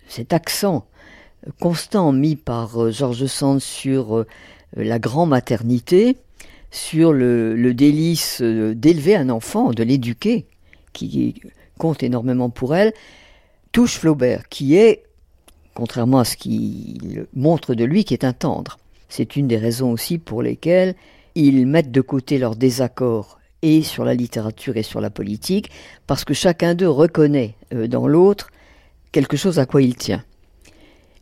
Cet accent constant mis par Georges Sand sur la grand-maternité, sur le, délice d'élever un enfant, de l'éduquer, qui compte énormément pour elle, touche Flaubert, qui est, contrairement à ce qu'il montre de lui, qui est un tendre. C'est une des raisons aussi pour lesquelles ils mettent de côté leurs désaccords et sur la littérature et sur la politique, parce que chacun d'eux reconnaît euh, dans l'autre quelque chose à quoi il tient.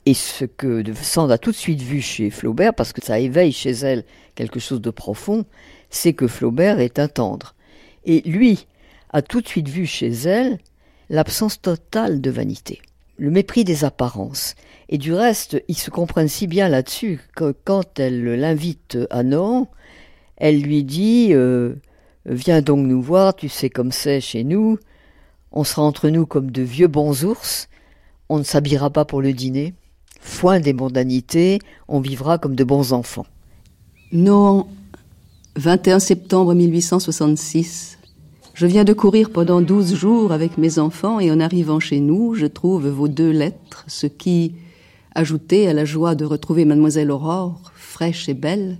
Et ce que Sand a tout de suite vu chez Flaubert, parce que ça éveille chez elle quelque chose de profond, c'est que Flaubert est un tendre. Et lui a tout de suite vu chez elle l'absence totale de vanité, le mépris des apparences. Et du reste, ils se comprennent si bien là-dessus que quand elle l'invite à Nohant, elle lui dit euh, Viens donc nous voir, tu sais comme c'est chez nous, on sera entre nous comme de vieux bons ours, on ne s'habillera pas pour le dîner, foin des mondanités, on vivra comme de bons enfants. Nohant, 21 septembre 1866. Je viens de courir pendant douze jours avec mes enfants et en arrivant chez nous, je trouve vos deux lettres, ce qui, ajouté à la joie de retrouver mademoiselle Aurore, fraîche et belle,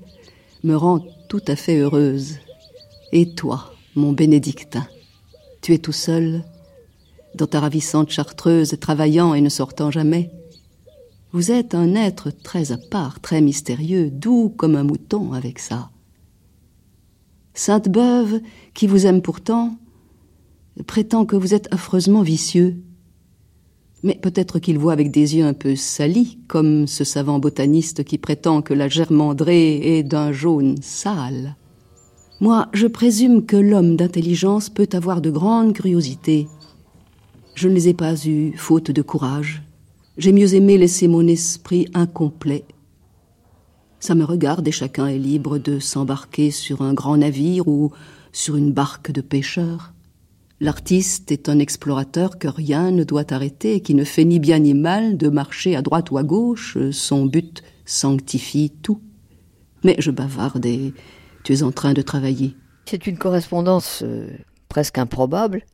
me rend tout à fait heureuse. Et toi, mon bénédictin, tu es tout seul, dans ta ravissante chartreuse, travaillant et ne sortant jamais. Vous êtes un être très à part, très mystérieux, doux comme un mouton avec ça. Sainte-Beuve, qui vous aime pourtant, prétend que vous êtes affreusement vicieux. Mais peut-être qu'il voit avec des yeux un peu salis, comme ce savant botaniste qui prétend que la germandrée est d'un jaune sale. Moi, je présume que l'homme d'intelligence peut avoir de grandes curiosités. Je ne les ai pas eues, faute de courage. J'ai mieux aimé laisser mon esprit incomplet ça me regarde et chacun est libre de s'embarquer sur un grand navire ou sur une barque de pêcheurs. L'artiste est un explorateur que rien ne doit arrêter et qui ne fait ni bien ni mal de marcher à droite ou à gauche, son but sanctifie tout. Mais je bavarde et tu es en train de travailler. C'est une correspondance euh, presque improbable.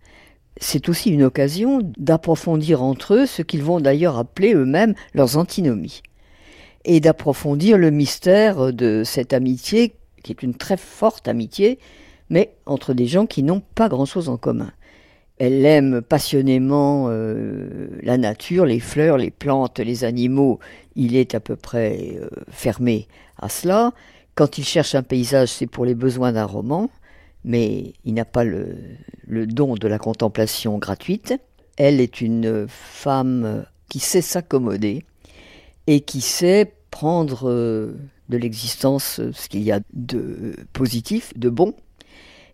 C'est aussi une occasion d'approfondir entre eux ce qu'ils vont d'ailleurs appeler eux-mêmes leurs antinomies et d'approfondir le mystère de cette amitié, qui est une très forte amitié, mais entre des gens qui n'ont pas grand-chose en commun. Elle aime passionnément euh, la nature, les fleurs, les plantes, les animaux. Il est à peu près euh, fermé à cela. Quand il cherche un paysage, c'est pour les besoins d'un roman, mais il n'a pas le, don de la contemplation gratuite. Elle est une femme qui sait s'accommoder, et qui sait prendre euh, de l'existence euh, ce qu'il y a de positif, de bon.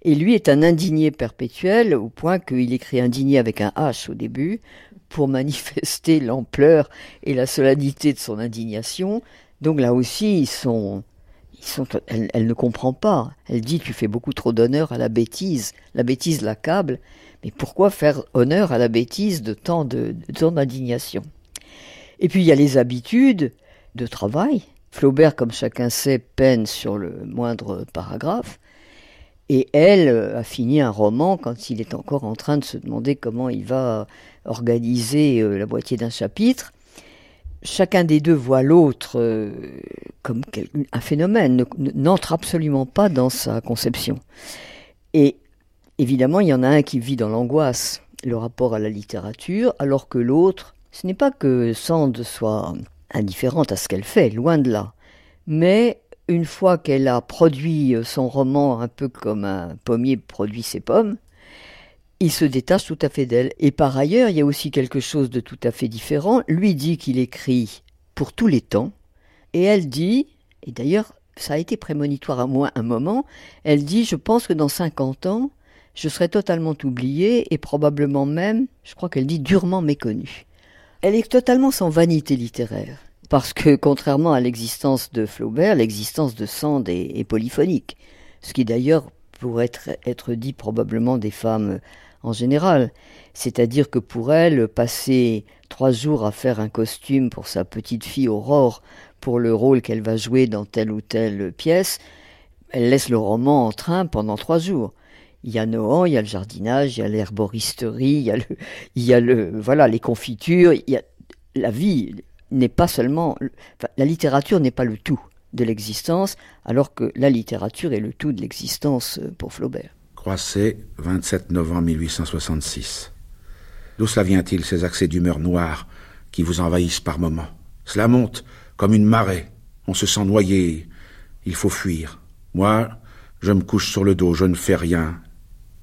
Et lui est un indigné perpétuel, au point qu'il écrit indigné avec un H au début, pour manifester l'ampleur et la solennité de son indignation. Donc là aussi, sont, elle, ne comprend pas. Elle dit Tu fais beaucoup trop d'honneur à la bêtise. La bêtise l'accable. Mais pourquoi faire honneur à la bêtise de tant de, de et puis il y a les habitudes de travail. Flaubert, comme chacun sait, peine sur le moindre paragraphe. Et elle a fini un roman quand il est encore en train de se demander comment il va organiser euh, la moitié d'un chapitre. Chacun des deux voit l'autre euh, comme un phénomène, n'entre absolument pas dans sa conception. Et évidemment, il y en a un qui vit dans l'angoisse, le rapport à la littérature, alors que l'autre ce n'est pas que Sand soit indifférente à ce qu'elle fait, loin de là. Mais une fois qu'elle a produit son roman un peu comme un pommier produit ses pommes, il se détache tout à fait d'elle. Et par ailleurs, il y a aussi quelque chose de tout à fait différent. Lui dit qu'il écrit pour tous les temps, et elle dit, Et d'ailleurs, ça a été prémonitoire à moi un moment. Elle dit Je pense que dans 50 ans, je serai totalement oubliée et probablement même, je crois qu'elle dit durement méconnue. Elle est totalement sans vanité littéraire. Parce que, contrairement à l'existence de Flaubert, l'existence de Sand est, polyphonique. Ce qui d'ailleurs pourrait être dit probablement des femmes en général. C'est-à-dire que pour elle, passer trois jours à faire un costume pour sa petite fille Aurore pour le rôle qu'elle va jouer dans telle ou telle pièce, elle laisse le roman en train pendant trois jours. Il y a Nohant, il y a le jardinage, il y a l'herboristerie, il y a le, y a le, voilà, les confitures, y a la vie n'est pas seulement, la littérature n'est pas le tout de l'existence, alors que la littérature est le tout de l'existence pour Flaubert. Croisset, 27 novembre 1866. D'où cela vient-il, ces accès d'humeur noire qui vous envahissent par moments? Cela monte comme une marée. On se sent noyé. Il faut fuir. Moi, je me couche sur le dos, je ne fais rien.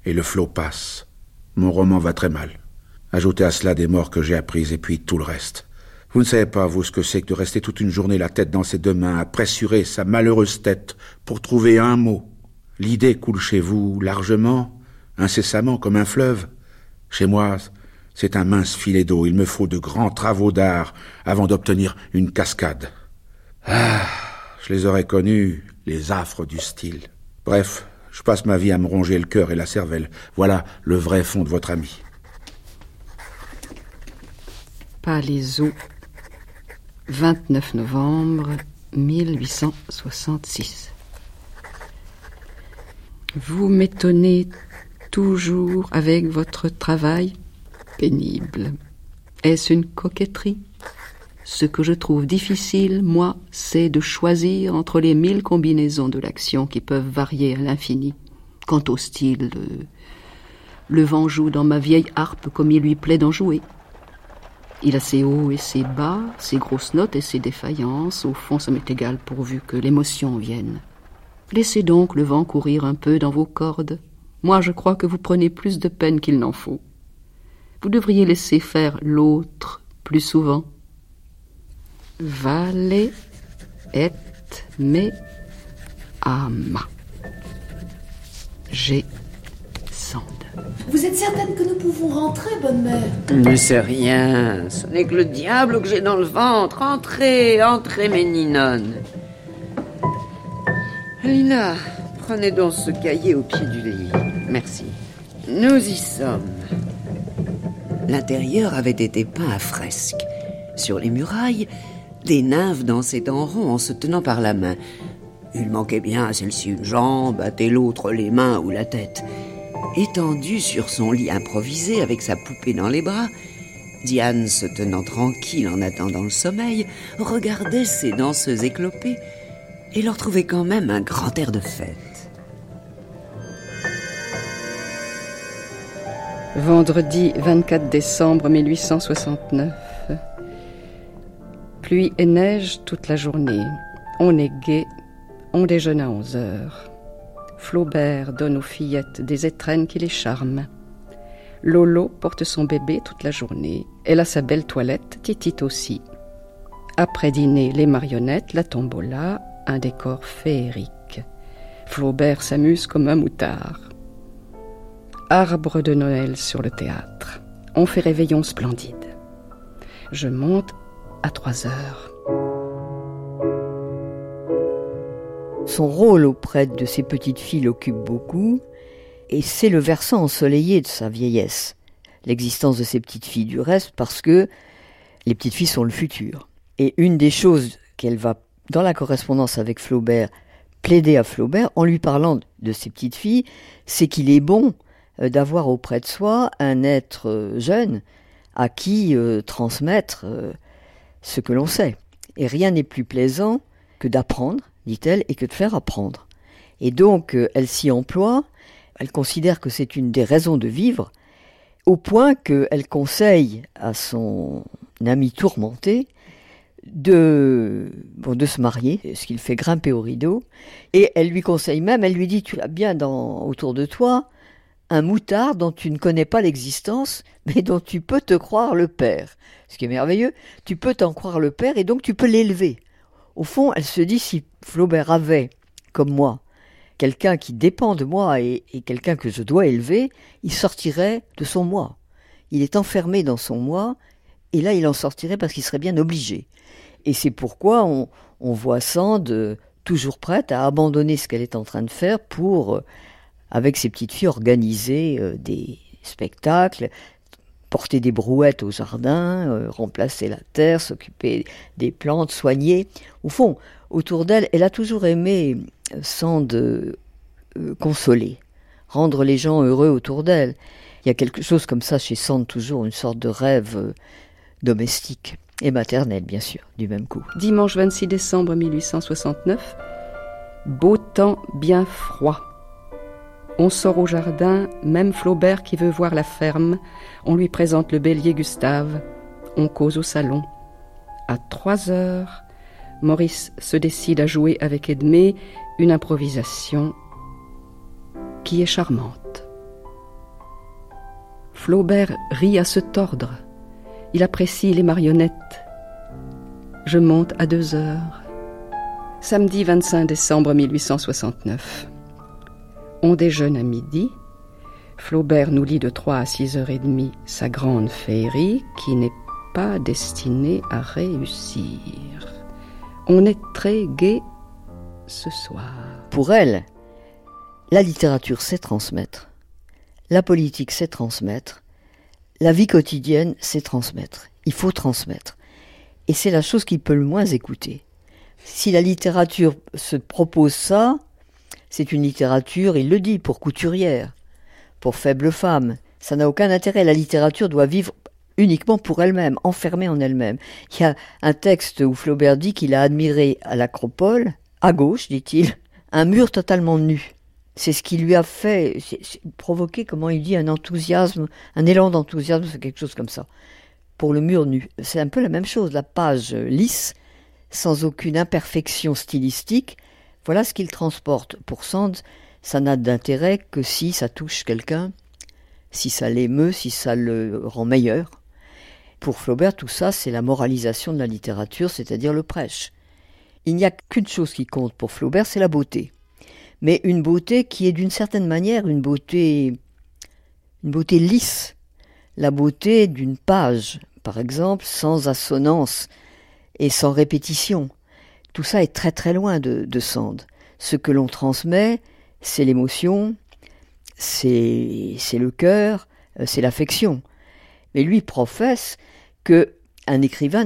Et le flot passe. Mon roman va très mal. Ajoutez à cela des morts que j'ai apprises et puis tout le reste. Vous ne savez pas, vous, ce que c'est que de rester toute une journée la tête dans ses deux mains, à pressurer sa malheureuse tête pour trouver un mot. L'idée coule chez vous largement, incessamment, comme un fleuve. Chez moi, c'est un mince filet d'eau. Il me faut de grands travaux d'art avant d'obtenir une cascade. Ah, je les aurais connus, les affres du style. Bref, je passe ma vie à me ronger le cœur et la cervelle. Voilà le vrai fond de votre ami. Palaiseau, 29 novembre 1866. Vous m'étonnez toujours avec votre travail pénible. Est-ce une coquetterie? Ce que je trouve difficile, moi, c'est de choisir entre les mille combinaisons de l'action qui peuvent varier à l'infini. Quant au style, le, le vent joue dans ma vieille harpe comme il lui plaît d'en jouer. Il a ses hauts et ses bas, ses grosses notes et ses défaillances. Au fond, ça m'est égal pourvu que l'émotion vienne. Laissez donc le vent courir un peu dans vos cordes. Moi, je crois que vous prenez plus de peine qu'il n'en faut. Vous devriez laisser faire l'autre plus souvent. Vale et me ama. J'ai Sand. Vous êtes certaine que nous pouvons rentrer, bonne mère? Ne sais rien. Ce n'est que le diable que j'ai dans le ventre. Entrez, entrez, mes ninonnes. Lina, prenez donc ce cahier au pied du lit. Merci. Nous y sommes. L'intérieur avait été peint à fresque. Sur les murailles, des nymphes dansaient en rond en se tenant par la main. Il manquait bien à celle-ci une jambe, à telle autre les mains ou la tête. Étendue sur son lit improvisé avec sa poupée dans les bras, Diane, se tenant tranquille en attendant le sommeil, regardait ces danseuses éclopées et leur trouvait quand même un grand air de fête. Vendredi 24 décembre 1869. Pluie et neige toute la journée. On est gai, on déjeune à 11 heures. Flaubert donne aux fillettes des étrennes qui les charment. Lolo porte son bébé toute la journée. Elle a sa belle toilette, Titite aussi. Après dîner, les marionnettes, la tombola, un décor féerique. Flaubert s'amuse comme un moutard. Arbre de Noël sur le théâtre. On fait réveillon splendide. Je monte à trois heures. Son rôle auprès de ses petites filles l'occupe beaucoup, et c'est le versant ensoleillé de sa vieillesse. L'existence de ces petites filles, du reste, parce que les petites filles sont le futur. Et une des choses qu'elle va, dans la correspondance avec Flaubert, plaider à Flaubert, en lui parlant de ses petites filles, c'est qu'il est bon euh, d'avoir auprès de soi un être euh, jeune à qui euh, transmettre ce que l'on sait. Et rien n'est plus plaisant que d'apprendre, dit-elle, et que de faire apprendre. Et donc, elle s'y emploie, elle considère que c'est une des raisons de vivre, au point qu'elle conseille à son ami tourmenté de, bon, de se marier, ce qu'il fait grimper au rideau, et elle lui conseille même, elle lui dit, tu as bien dans, autour de toi un moutard dont tu ne connais pas l'existence, mais dont tu peux te croire le père. Ce qui est merveilleux, tu peux t'en croire le père et donc tu peux l'élever. Au fond, elle se dit si Flaubert avait, comme moi, quelqu'un qui dépend de moi et, quelqu'un que je dois élever, il sortirait de son moi. Il est enfermé dans son moi, et là il en sortirait parce qu'il serait bien obligé. Et c'est pourquoi on, voit Sand euh, toujours prête à abandonner ce qu'elle est en train de faire pour, euh, avec ses petites filles, organiser euh, des spectacles, porter des brouettes au jardin, remplacer la terre, s'occuper des plantes, soigner. Au fond, autour d'elle, elle a toujours aimé Sand consoler, rendre les gens heureux autour d'elle. Il y a quelque chose comme ça chez Sand, toujours une sorte de rêve domestique. Et maternelle, bien sûr, du même coup. Dimanche 26 décembre 1869, beau temps bien froid. On sort au jardin, même Flaubert qui veut voir la ferme. On lui présente le bélier Gustave. On cause au salon. À trois heures, Maurice se décide à jouer avec Edmé une improvisation qui est charmante. Flaubert rit à se tordre. Il apprécie les marionnettes. Je monte à deux heures. Samedi 25 décembre 1869. On déjeune à midi. Flaubert nous lit de 3 à 6 heures et demie sa grande féerie qui n'est pas destinée à réussir. On est très gai ce soir. Pour elle, la littérature sait transmettre, la politique sait transmettre, la vie quotidienne, c'est transmettre. Il faut transmettre. Et c'est la chose qui peut le moins écouter. Si la littérature se propose ça, c'est une littérature, il le dit, pour couturière, pour faible femme. Ça n'a aucun intérêt. La littérature doit vivre uniquement pour elle-même, enfermée en elle-même. Il y a un texte où Flaubert dit qu'il a admiré à l'Acropole, à gauche, dit-il, un mur totalement nu. C'est ce qui lui a fait provoquer, comment il dit, un enthousiasme, un élan d'enthousiasme, quelque chose comme ça. Pour le mur nu. C'est un peu la même chose, la page lisse, sans aucune imperfection stylistique. Voilà ce qu'il transporte. Pour Sand, ça n'a d'intérêt que si ça touche quelqu'un, si ça l'émeut, si ça le rend meilleur. Pour Flaubert, tout ça, c'est la moralisation de la littérature, c'est-à-dire le prêche. Il n'y a qu'une chose qui compte pour Flaubert, c'est la beauté mais une beauté qui est d'une certaine manière une beauté, une beauté lisse, la beauté d'une page, par exemple, sans assonance et sans répétition. Tout ça est très très loin de, Sand. Ce que l'on transmet, c'est l'émotion, c'est le cœur, euh, c'est l'affection. Mais lui professe que un écrivain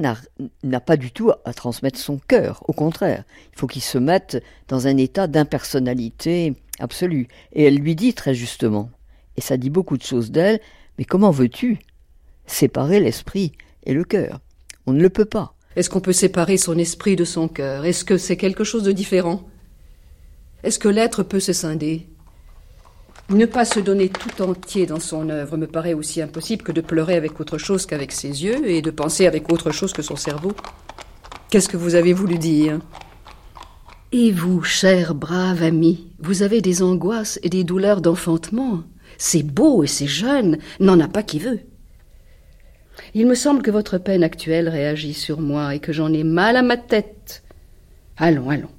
n'a pas du tout à transmettre son cœur, au contraire. Il faut qu'il se mette dans un état d'impersonnalité absolue. Et elle lui dit très justement, et ça dit beaucoup de choses d'elle, mais comment veux-tu séparer l'esprit et le cœur? On ne le peut pas. Est-ce qu'on peut séparer son esprit de son cœur? Est-ce que c'est quelque chose de différent? Est-ce que l'être peut se scinder? Ne pas se donner tout entier dans son œuvre me paraît aussi impossible que de pleurer avec autre chose qu'avec ses yeux et de penser avec autre chose que son cerveau. Qu'est-ce que vous avez voulu dire? Et vous, cher brave ami, vous avez des angoisses et des douleurs d'enfantement. C'est beau et c'est jeune, n'en a pas qui veut. Il me semble que votre peine actuelle réagit sur moi et que j'en ai mal à ma tête. Allons, allons.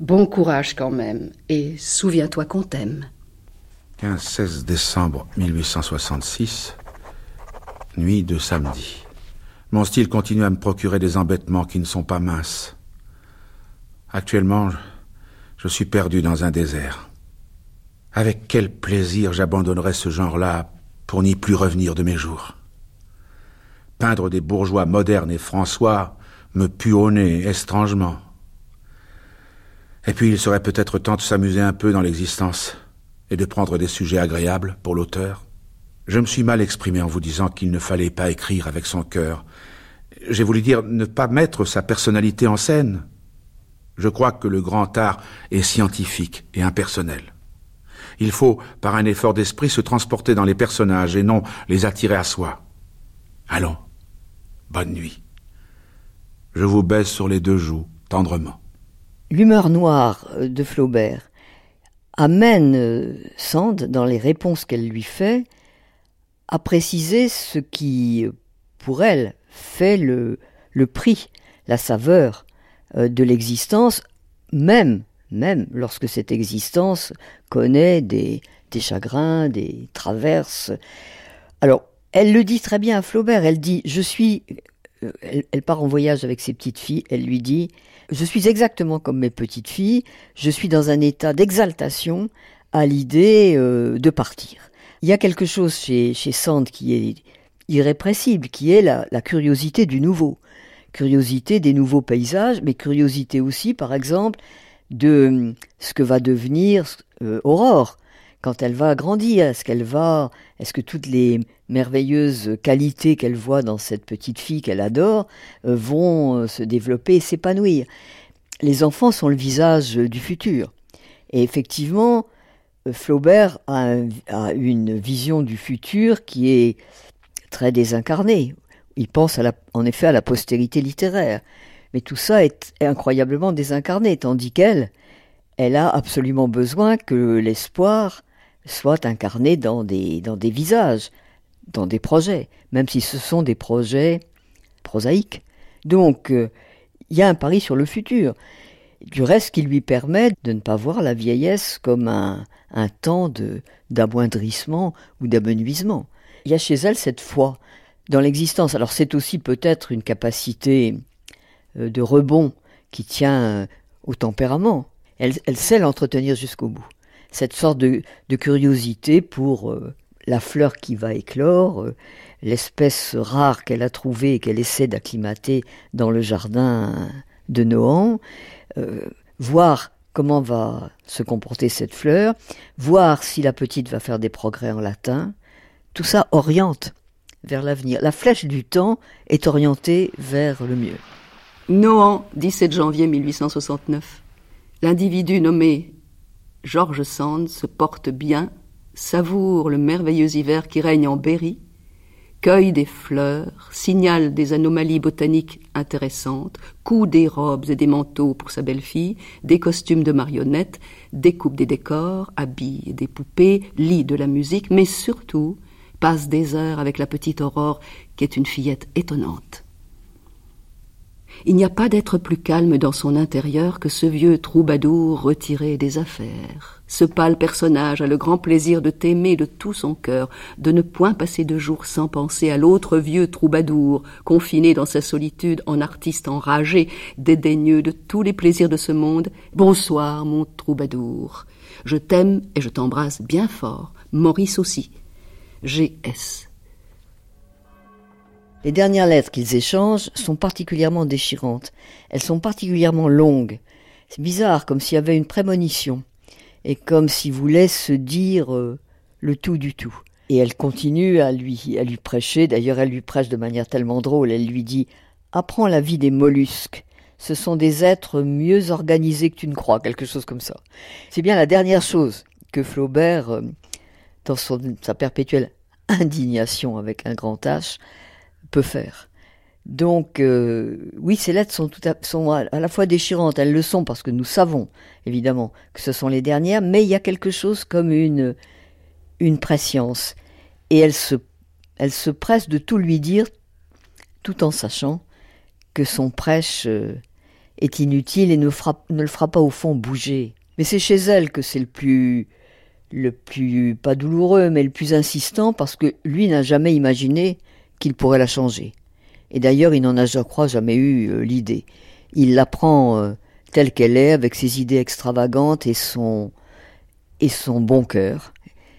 Bon courage quand même, et souviens-toi qu'on t'aime. 15-16 décembre 1866, nuit de samedi. Mon style continue à me procurer des embêtements qui ne sont pas minces. Actuellement, je suis perdu dans un désert. Avec quel plaisir j'abandonnerais ce genre-là pour n'y plus revenir de mes jours. Peindre des bourgeois modernes et François me pue au nez étrangement. Et puis il serait peut-être temps de s'amuser un peu dans l'existence de prendre des sujets agréables pour l'auteur. Je me suis mal exprimé en vous disant qu'il ne fallait pas écrire avec son cœur. J'ai voulu dire ne pas mettre sa personnalité en scène. Je crois que le grand art est scientifique et impersonnel. Il faut, par un effort d'esprit, se transporter dans les personnages et non les attirer à soi. Allons, bonne nuit. Je vous baisse sur les deux joues, tendrement. L'humeur noire de Flaubert amène euh, Sand, dans les réponses qu'elle lui fait, à préciser ce qui, pour elle, fait le, prix, la saveur euh, de l'existence, même, même lorsque cette existence connaît des, chagrins, des traverses. Alors, elle le dit très bien à Flaubert, elle dit, je suis, euh, elle, elle part en voyage avec ses petites filles, elle lui dit, je suis exactement comme mes petites filles, je suis dans un état d'exaltation à l'idée euh, de partir. Il y a quelque chose chez, chez Sand qui est irrépressible, qui est la, la curiosité du nouveau. Curiosité des nouveaux paysages, mais curiosité aussi, par exemple, de hum, ce que va devenir euh, Aurore quand elle va grandir. Est-ce qu'elle va, est-ce que toutes les merveilleuses qualités qu'elle voit dans cette petite fille qu'elle adore euh, vont euh, se développer et s'épanouir? Les enfants sont le visage du futur. Et effectivement, euh, Flaubert a, un- a une vision du futur qui est très désincarnée. Il pense en effet à la postérité littéraire. Mais tout ça est incroyablement désincarné, tandis qu'elle, elle a absolument besoin que l'espoir soit incarné dans des, dans des visages, dans des projets, même si ce sont des projets prosaïques. Donc, euh, il y a un pari sur le futur. Du reste, qui lui permet de ne pas voir la vieillesse comme un, un temps d'amoindrissement ou d'amenuisement. Il y a chez elle cette foi dans l'existence. Alors c'est aussi peut-être une capacité euh, de rebond qui tient euh, au tempérament. Elle sait l'entretenir jusqu'au bout. Cette sorte de, curiosité pour euh, la fleur qui va éclore, euh, l'espèce rare qu'elle a trouvée et qu'elle essaie d'acclimater dans le jardin de Nohant, euh, voir comment va se comporter cette fleur, voir si la petite va faire des progrès en latin, tout ça oriente vers l'avenir. La flèche du temps est orientée vers le mieux. Nohant, 17 janvier 1869. L'individu nommé George Sand se porte bien, savoure le merveilleux hiver qui règne en Berry, cueille des fleurs, signale des anomalies botaniques intéressantes, coud des robes et des manteaux pour sa belle-fille, des costumes de marionnettes, découpe des décors, habille des poupées, lit de la musique, mais surtout passe des heures avec la petite Aurore qui est une fillette étonnante. Il n'y a pas d'être plus calme dans son intérieur que ce vieux troubadour retiré des affaires. Ce pâle personnage a le grand plaisir de t'aimer de tout son cœur, de ne point passer de jour sans penser à l'autre vieux troubadour, confiné dans sa solitude en artiste enragé, dédaigneux de tous les plaisirs de ce monde. Bonsoir, mon troubadour. Je t'aime et je t'embrasse bien fort. Maurice aussi. G.S. Les dernières lettres qu'ils échangent sont particulièrement déchirantes. Elles sont particulièrement longues. C'est bizarre, comme s'il y avait une prémonition, et comme s'il voulait se dire euh, le tout du tout. Et elle continue à lui, à lui prêcher. D'ailleurs, elle lui prêche de manière tellement drôle. Elle lui dit Apprends la vie des mollusques. Ce sont des êtres mieux organisés que tu ne crois, quelque chose comme ça. C'est bien la dernière chose que Flaubert, euh, dans son, sa perpétuelle indignation avec un grand H, peut faire. Donc, euh, oui, ces lettres sont, tout à, à, la fois déchirantes, elles le sont parce que nous savons, évidemment, que ce sont les dernières, mais il y a quelque chose comme une, une prescience. Et elle se, elle se presse de tout lui dire, tout en sachant que son prêche euh, est inutile et ne, ne le fera pas au fond bouger. Mais c'est chez elle que c'est le plus, le plus, pas douloureux, mais le plus insistant parce que lui n'a jamais imaginé qu'il pourrait la changer. Et d'ailleurs, il n'en a, je crois, jamais eu euh, l'idée. Il la prend euh, telle qu'elle est, avec ses idées extravagantes et son, et son bon cœur.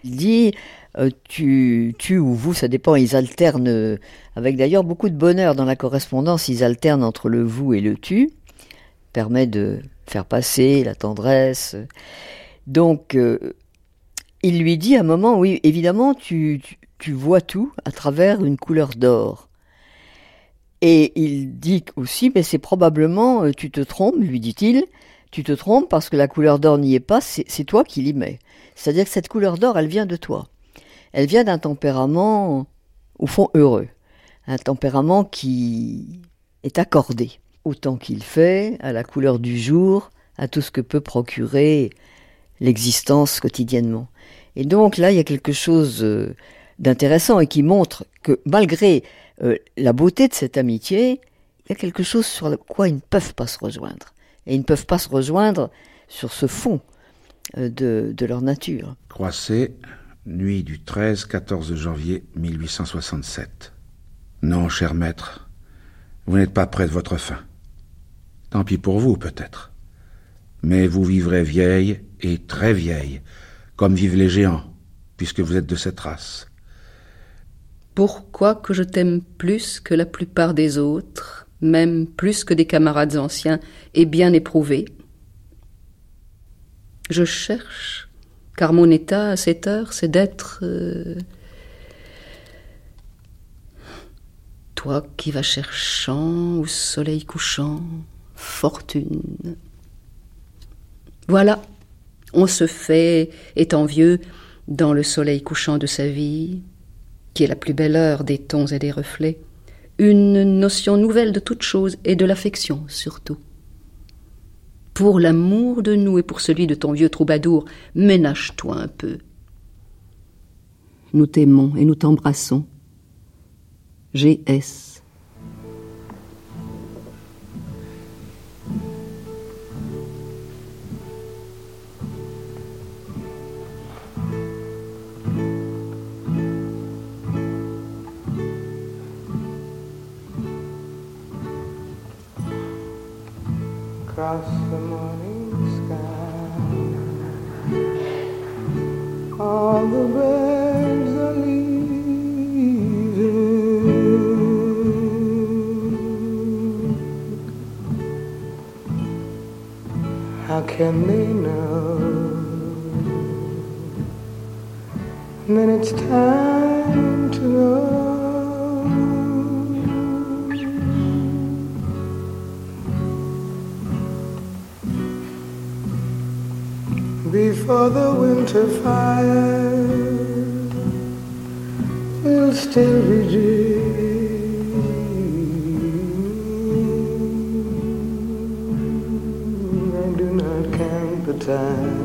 Il dit, euh, tu, tu ou vous, ça dépend, ils alternent, avec d'ailleurs beaucoup de bonheur dans la correspondance, ils alternent entre le vous et le tu, permet de faire passer la tendresse. Donc, il lui dit à un moment, oui, évidemment, tu, vois tout à travers une couleur d'or. Et il dit aussi, mais c'est probablement, euh, tu te trompes, lui dit-il, tu te trompes parce que la couleur d'or n'y est pas, c'est toi qui l'y mets. C'est-à-dire que cette couleur d'or, elle vient de toi. Elle vient d'un tempérament, au fond, heureux. Un tempérament qui est accordé, autant qu'il fait, à la couleur du jour, à tout ce que peut procurer l'existence quotidiennement. Et donc là, il y a quelque chose euh, d'intéressant et qui montre que malgré euh, la beauté de cette amitié, il y a quelque chose sur quoi ils ne peuvent pas se rejoindre. Et ils ne peuvent pas se rejoindre sur ce fond euh, de, de leur nature. Croisset, nuit du 13-14 janvier 1867. Non, cher maître, vous n'êtes pas près de votre fin. Tant pis pour vous, peut-être. Mais vous vivrez vieille et très vieille, comme vivent les géants, puisque vous êtes de cette race. Pourquoi que je t'aime plus que la plupart des autres, même plus que des camarades anciens et bien éprouvés? Je cherche, car mon état à cette heure, c'est d'être... euh, Toi qui vas cherchant au soleil couchant, fortune. Voilà, on se fait, étant vieux, dans le soleil couchant de sa vie, qui est la plus belle heure des tons et des reflets, une notion nouvelle de toute chose et de l'affection surtout. Pour l'amour de nous et pour celui de ton vieux troubadour, ménage-toi un peu. Nous t'aimons et nous t'embrassons. G.S. across the morning sky. All the birds are leaving. How can they know that it's time to go? before the winter fire will still be dear. time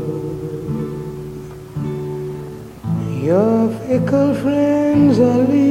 Fickle friends are leaving.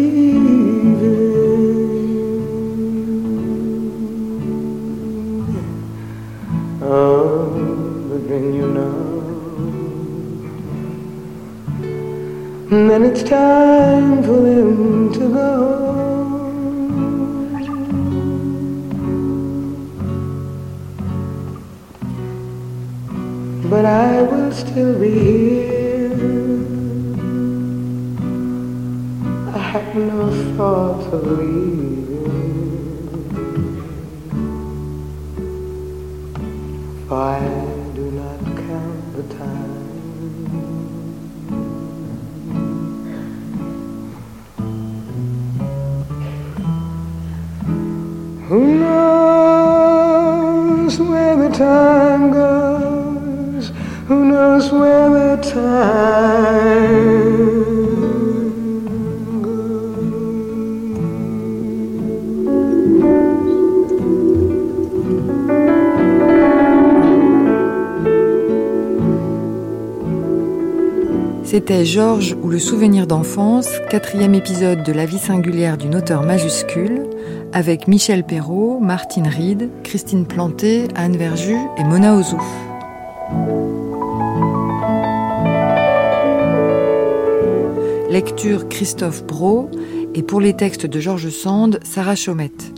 C'était Georges ou le souvenir d'enfance, quatrième épisode de La vie singulière d'une auteure majuscule, avec Michel Perrault, Martine Reed, Christine Planté, Anne Verju et Mona Ozouf. Lecture Christophe Brault et pour les textes de Georges Sand, Sarah Chaumette.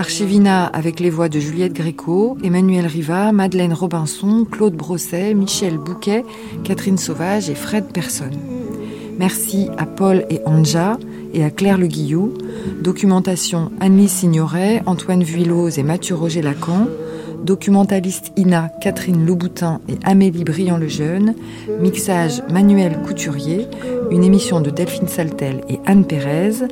Archivina avec les voix de Juliette Gréco, Emmanuel Riva, Madeleine Robinson, Claude Brosset, Michel Bouquet, Catherine Sauvage et Fred Person. Merci à Paul et Anja et à Claire Le Guillou. Documentation Anne-Lise Signoret, Antoine Vuilloz et Mathieu Roger Lacan. Documentaliste Ina, Catherine Louboutin et Amélie Briand-Lejeune. Mixage Manuel Couturier. Une émission de Delphine Saltel et Anne Pérez.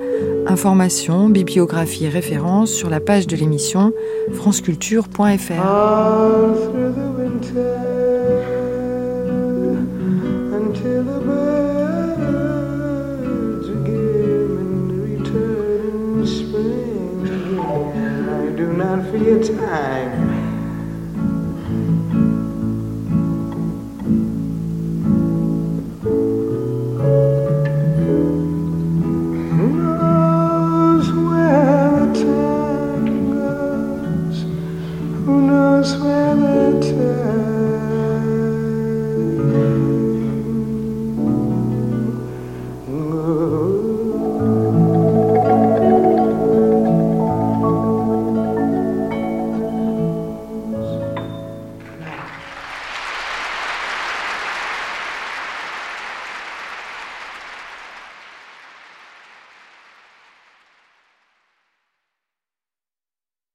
Informations, bibliographies et références sur la page de l'émission franceculture.fr.